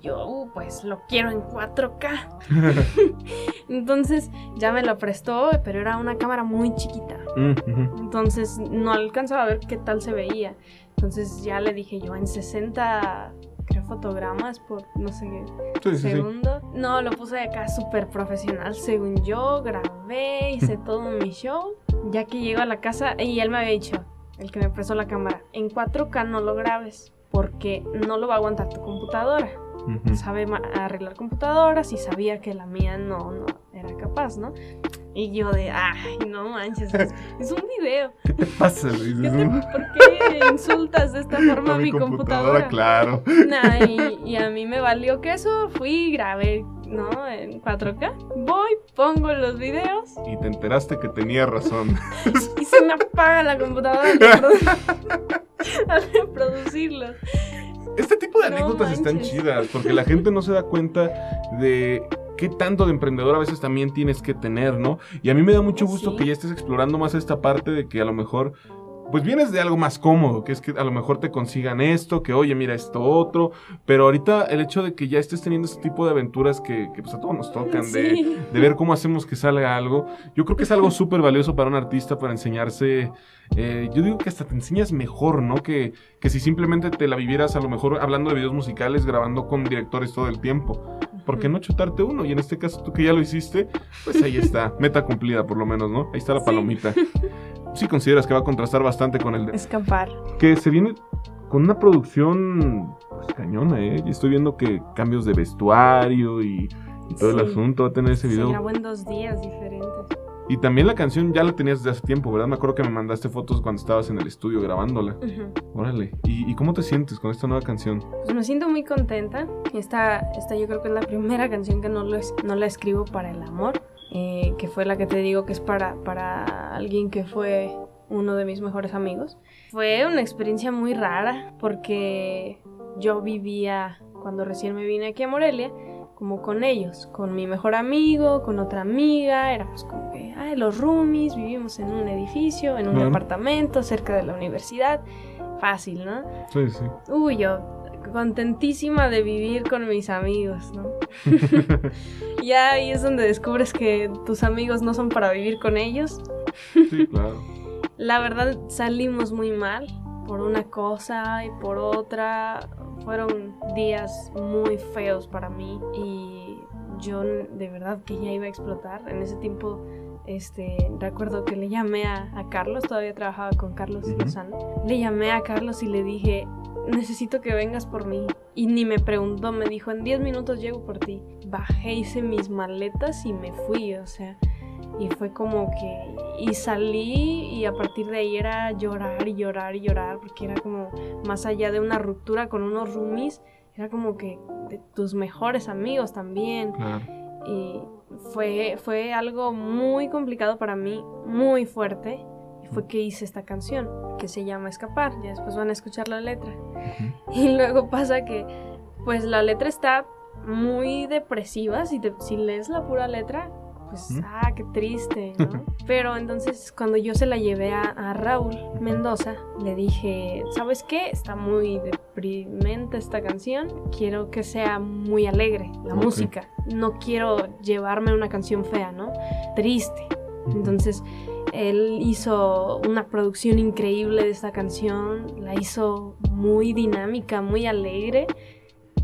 Yo, "Uh, pues lo quiero en 4K. Entonces, ya me lo prestó, pero era una cámara muy chiquita. Mm. Entonces no alcanzaba a ver qué tal se veía. Entonces ya le dije yo en 60, creo, fotogramas por no sé qué Sí, sí, sí. segundo. No, lo puse acá súper profesional, según yo, grabé, hice todo mi show. Ya que llego a la casa, y él me había dicho, el que me prestó la cámara, en 4K no lo grabes, porque no lo va a aguantar tu computadora. Ujú. Sabe ma- arreglar computadoras y sabía que la mía no, no era capaz, ¿no? Y yo de, ay, no manches, es, es un video. ¿Qué te pasa? Luis? ¿Qué te- ¿Por qué insultas de esta forma a mi computadora? claro. Nah, y, y a mí me valió que eso, fui grabé, ¿no? En 4K. Voy, pongo los videos Y te enteraste que tenía razón. y se me apaga la computadora al reprodu- al reproducirlos. Este tipo de No anécdotas están chidas porque la gente no se da cuenta de qué tanto de emprendedor a veces también tienes que tener, ¿no? Y a mí me da mucho gusto Sí. que ya estés explorando más esta parte de que a lo mejor pues vienes de algo más cómodo, que es que a lo mejor te consigan esto, que oye, mira esto otro, pero ahorita el hecho de que ya estés teniendo este tipo de aventuras que, que, pues a todos nos tocan, de, Sí. de ver cómo hacemos que salga algo, yo creo que es algo súper valioso para un artista, para enseñarse, eh, yo digo que hasta te enseñas mejor, ¿no? Que, que si simplemente te la vivieras a lo mejor hablando de videos musicales, grabando con directores todo el tiempo. ¿Por qué no chutarte uno? Y en este caso, tú que ya lo hiciste, pues ahí está, meta cumplida por lo menos, ¿no? Ahí está la palomita. Sí consideras que va a contrastar bastante con el de... Escapar. Que se viene con una producción pues, cañona, ¿eh? Y estoy viendo que cambios de vestuario y, y todo el Sí. asunto va a tener ese Se video. grabó en dos días diferentes. Y también la canción ya la tenías desde hace tiempo, ¿verdad? Me acuerdo que me mandaste fotos cuando estabas en el estudio grabándola. Ujú. Órale. ¿Y, y cómo te sientes con esta nueva canción? Pues me siento muy contenta. Esta, esta yo creo que es la primera canción que no, lo es- no la escribo para el amor, eh, que fue la que te digo que es para, para alguien que fue uno de mis mejores amigos. Fue una experiencia muy rara porque yo vivía, cuando recién me vine aquí a Morelia, como con ellos, con mi mejor amigo, con otra amiga, éramos como que, ay, los roomies, vivimos en un edificio, en un Claro. departamento cerca de la universidad, fácil, ¿no? Sí, sí. Uy, yo contentísima de vivir con mis amigos, ¿no? ya ahí es donde descubres que tus amigos no son para vivir con ellos. Sí, claro. La verdad salimos muy mal por una cosa y por otra. Fueron días muy feos para mí y yo de verdad que ya iba a explotar. En ese tiempo, este, recuerdo que le llamé a, a Carlos, todavía trabajaba con Carlos Ujú. Lozano. Le llamé a Carlos y le dije, necesito que vengas por mí. Y ni me preguntó, me dijo, en 10 minutos llego por ti. Bajé, hice mis maletas y me fui, o sea. Y fue como que... Y salí y a partir de ahí era llorar y llorar y llorar porque era como más allá de una ruptura con unos roomies, era como que de tus mejores amigos también. Claro. Y fue, fue algo muy complicado para mí, muy fuerte. Y fue que hice esta canción, que se llama Escapar. Ya después van a escuchar la letra. Y luego pasa que, pues la letra está muy depresiva. Si, te- si lees la pura letra, pues, ah, qué triste, ¿no? Pero entonces, cuando yo se la llevé a, a Raúl Mendoza, le dije, ¿sabes qué? Está muy deprimente esta canción. Quiero que sea muy alegre la música. No quiero llevarme una canción fea, ¿no? Triste. Entonces, él hizo una producción increíble de esta canción, la hizo muy dinámica, muy alegre.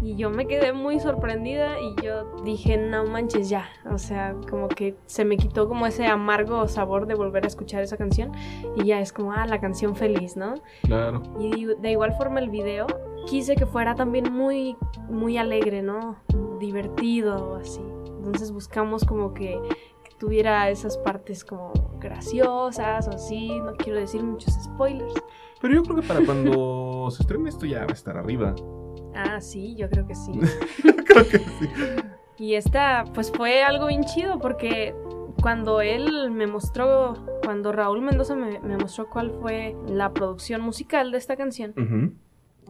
Y yo me quedé muy sorprendida y yo dije, no manches ya. O sea, como que se me quitó como ese amargo sabor de volver a escuchar esa canción. Y ya es como, ah, la canción feliz, ¿no? Claro. Y de- igual forma el video, quise que fuera también muy, muy alegre, ¿no? Divertido, así. Entonces buscamos como que, que tuviera esas partes como graciosas o así. No quiero decir muchos spoilers. Pero yo creo que para cuando se estrene esto ya va a estar arriba. Ah, sí, yo creo que sí. creo que sí. Y esta, pues fue algo bien chido porque cuando él me mostró, cuando Raúl Mendoza me, me mostró cuál fue la producción musical de esta canción.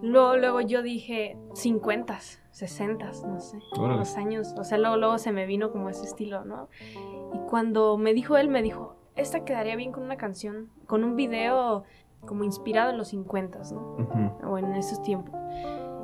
Luego, luego yo dije 50, 60, no sé, Órale. los años, o sea, luego, luego se me vino como ese estilo, ¿no? Y cuando me dijo él, me dijo, esta quedaría bien con una canción, con un video como inspirado en los 50, ¿no? O en esos tiempos.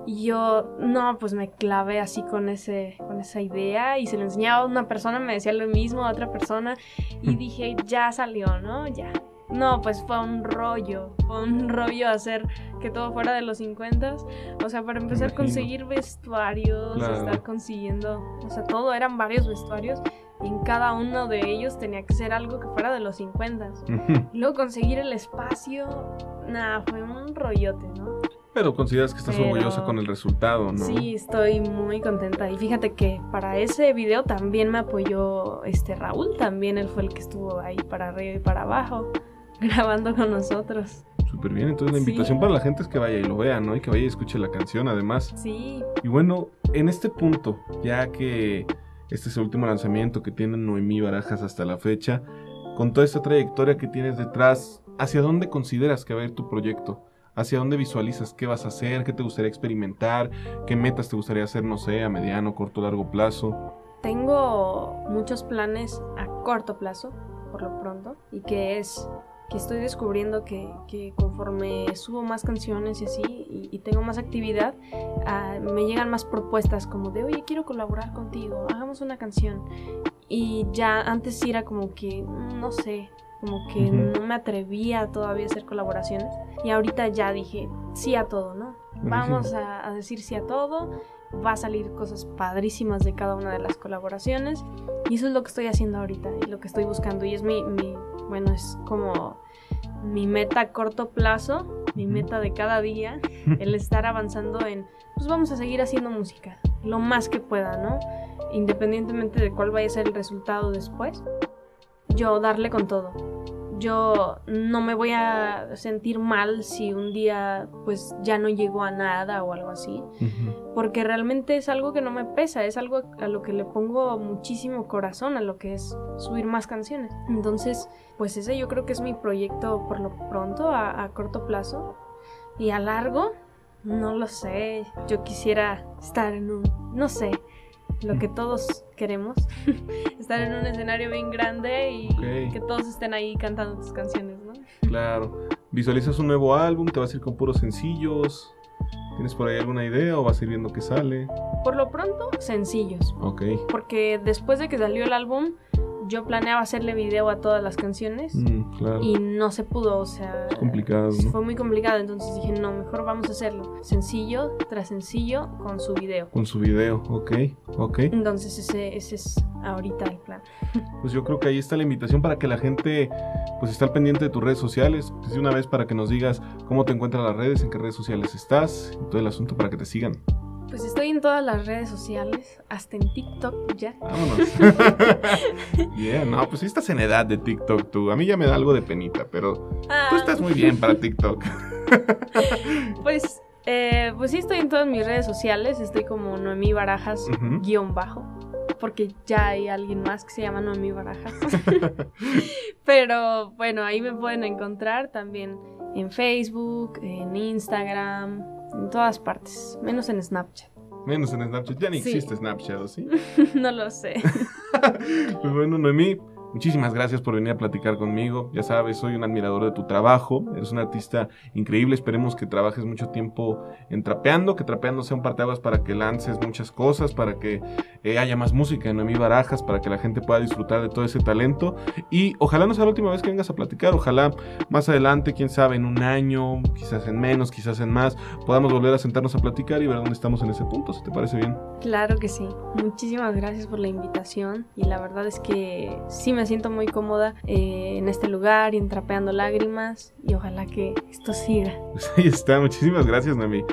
Y yo, no, pues me clavé así con, ese, con esa idea y se lo enseñaba a una persona, me decía lo mismo a otra persona y dije, ya salió, ¿no? Ya. No, pues fue un rollo, fue un rollo hacer que todo fuera de los 50. O sea, para empezar a conseguir vestuarios, Claro. estar consiguiendo, o sea, todo eran varios vestuarios y en cada uno de ellos tenía que ser algo que fuera de los 50. Ujú. Luego conseguir el espacio, nada, fue un rollote, ¿no? Pero consideras que estás Pero- orgullosa con el resultado, ¿no? Sí, estoy muy contenta. Y fíjate que para ese video también me apoyó este Raúl, también él fue el que estuvo ahí para arriba y para abajo, grabando con nosotros. Súper bien. Entonces la Sí. invitación para la gente es que vaya y lo vea, ¿no? Y que vaya y escuche la canción además. Sí, Y bueno, en este punto, ya que este es el último lanzamiento que tiene Noemí Barajas hasta la fecha, con toda esta trayectoria que tienes detrás, ¿hacia dónde consideras que va a ir tu proyecto? ¿Hacia dónde visualizas qué vas a hacer? ¿Qué te gustaría experimentar? ¿Qué metas te gustaría hacer, no sé, a mediano, corto, largo plazo? tengo muchos planes a corto plazo, por lo pronto, y que es que estoy descubriendo que, conforme subo más canciones y así, y, tengo más actividad, ah, me llegan más propuestas como de, oye, quiero colaborar contigo, hagamos una canción. Y ya antes era como que, mm, no sé, como que no me atrevía todavía a hacer colaboraciones. Y ahorita ya dije sí a todo, ¿no? Vamos a, a decir sí a todo. Va a salir cosas padrísimas de cada una de las colaboraciones. Y eso es lo que estoy haciendo ahorita y lo que estoy buscando. Y es mi, mi bueno, es como mi meta a corto plazo, mi meta de cada día, el estar avanzando en, pues vamos a seguir haciendo música, lo más que pueda, ¿no? Independientemente de cuál vaya a ser el resultado después, yo darle con todo. Yo no me voy a sentir mal si un día pues ya no llegó a nada o algo así, porque realmente es algo que no me pesa, es algo a lo que le pongo muchísimo corazón, a lo que es subir más canciones. Entonces, pues ese yo creo que es mi proyecto por lo pronto, a, a corto plazo. Y a largo, no lo sé, yo quisiera estar en un, no sé, lo que todos queremos, estar en un escenario bien grande y que todos estén ahí cantando tus canciones, ¿no? Claro. ¿Visualizas un nuevo álbum? ¿Te vas a ir con puros sencillos? ¿Tienes por ahí alguna idea o vas a ir viendo qué sale? Por lo pronto, sencillos, Ok. porque después de que salió el álbum, yo planeaba hacerle video a todas las canciones Mm, claro. y no se pudo, o sea, Es complicado, ¿no? fue muy complicado, entonces dije, no, mejor vamos a hacerlo sencillo tras sencillo con su video. Con su video, ok, ok. Entonces ese, ese es ahorita el plan. Pues yo creo que ahí está la invitación para que la gente pues esté al pendiente de tus redes sociales. Pues de una vez para que nos digas cómo te encuentran las redes, en qué redes sociales estás, y todo el asunto para que te sigan. Pues estoy en todas las redes sociales, hasta en TikTok ya. Vámonos. yeah, no, pues sí estás en edad de TikTok tú. A mí ya me da algo de penita, pero Ah, tú estás muy bien para TikTok. Pues, eh, pues sí estoy en todas mis redes sociales, estoy como Noemí Barajas guion bajo, porque ya hay alguien más que se llama Noemí Barajas. Pero bueno, ahí me pueden encontrar también en Facebook, en Instagram, en todas partes, menos en Snapchat. Menos en Snapchat. Ya ni Sí. existe Snapchat, ¿o sí? no lo sé. Pues bueno, Noemí, muchísimas gracias por venir a platicar conmigo. Ya sabes, soy un admirador de tu trabajo. Eres un artista increíble. Esperemos que trabajes mucho tiempo en Trapeando, que Trapeando sea un parteaguas para que lances muchas cosas, para que eh, haya más música en Noemí Barajas, para que la gente pueda disfrutar de todo ese talento. Y ojalá no sea la última vez que vengas a platicar. Ojalá más adelante, quién sabe, en un año, quizás en menos, quizás en más, podamos volver a sentarnos a platicar y ver dónde estamos en ese punto. ¿Si te parece bien? Claro que sí. Muchísimas gracias por la invitación y la verdad es que sí me siento muy cómoda eh, en este lugar y en Trapeando Lágrimas y ojalá que esto siga. Pues ahí está. Muchísimas gracias, Noemí.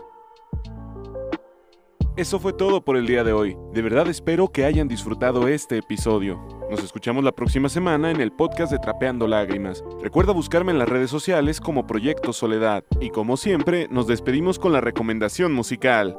Eso fue todo por el día de hoy. De verdad espero que hayan disfrutado este episodio. Nos escuchamos la próxima semana en el podcast de Trapeando Lágrimas. Recuerda buscarme en las redes sociales como Proyecto Soledad. Y como siempre, nos despedimos con la recomendación musical.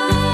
Escapar.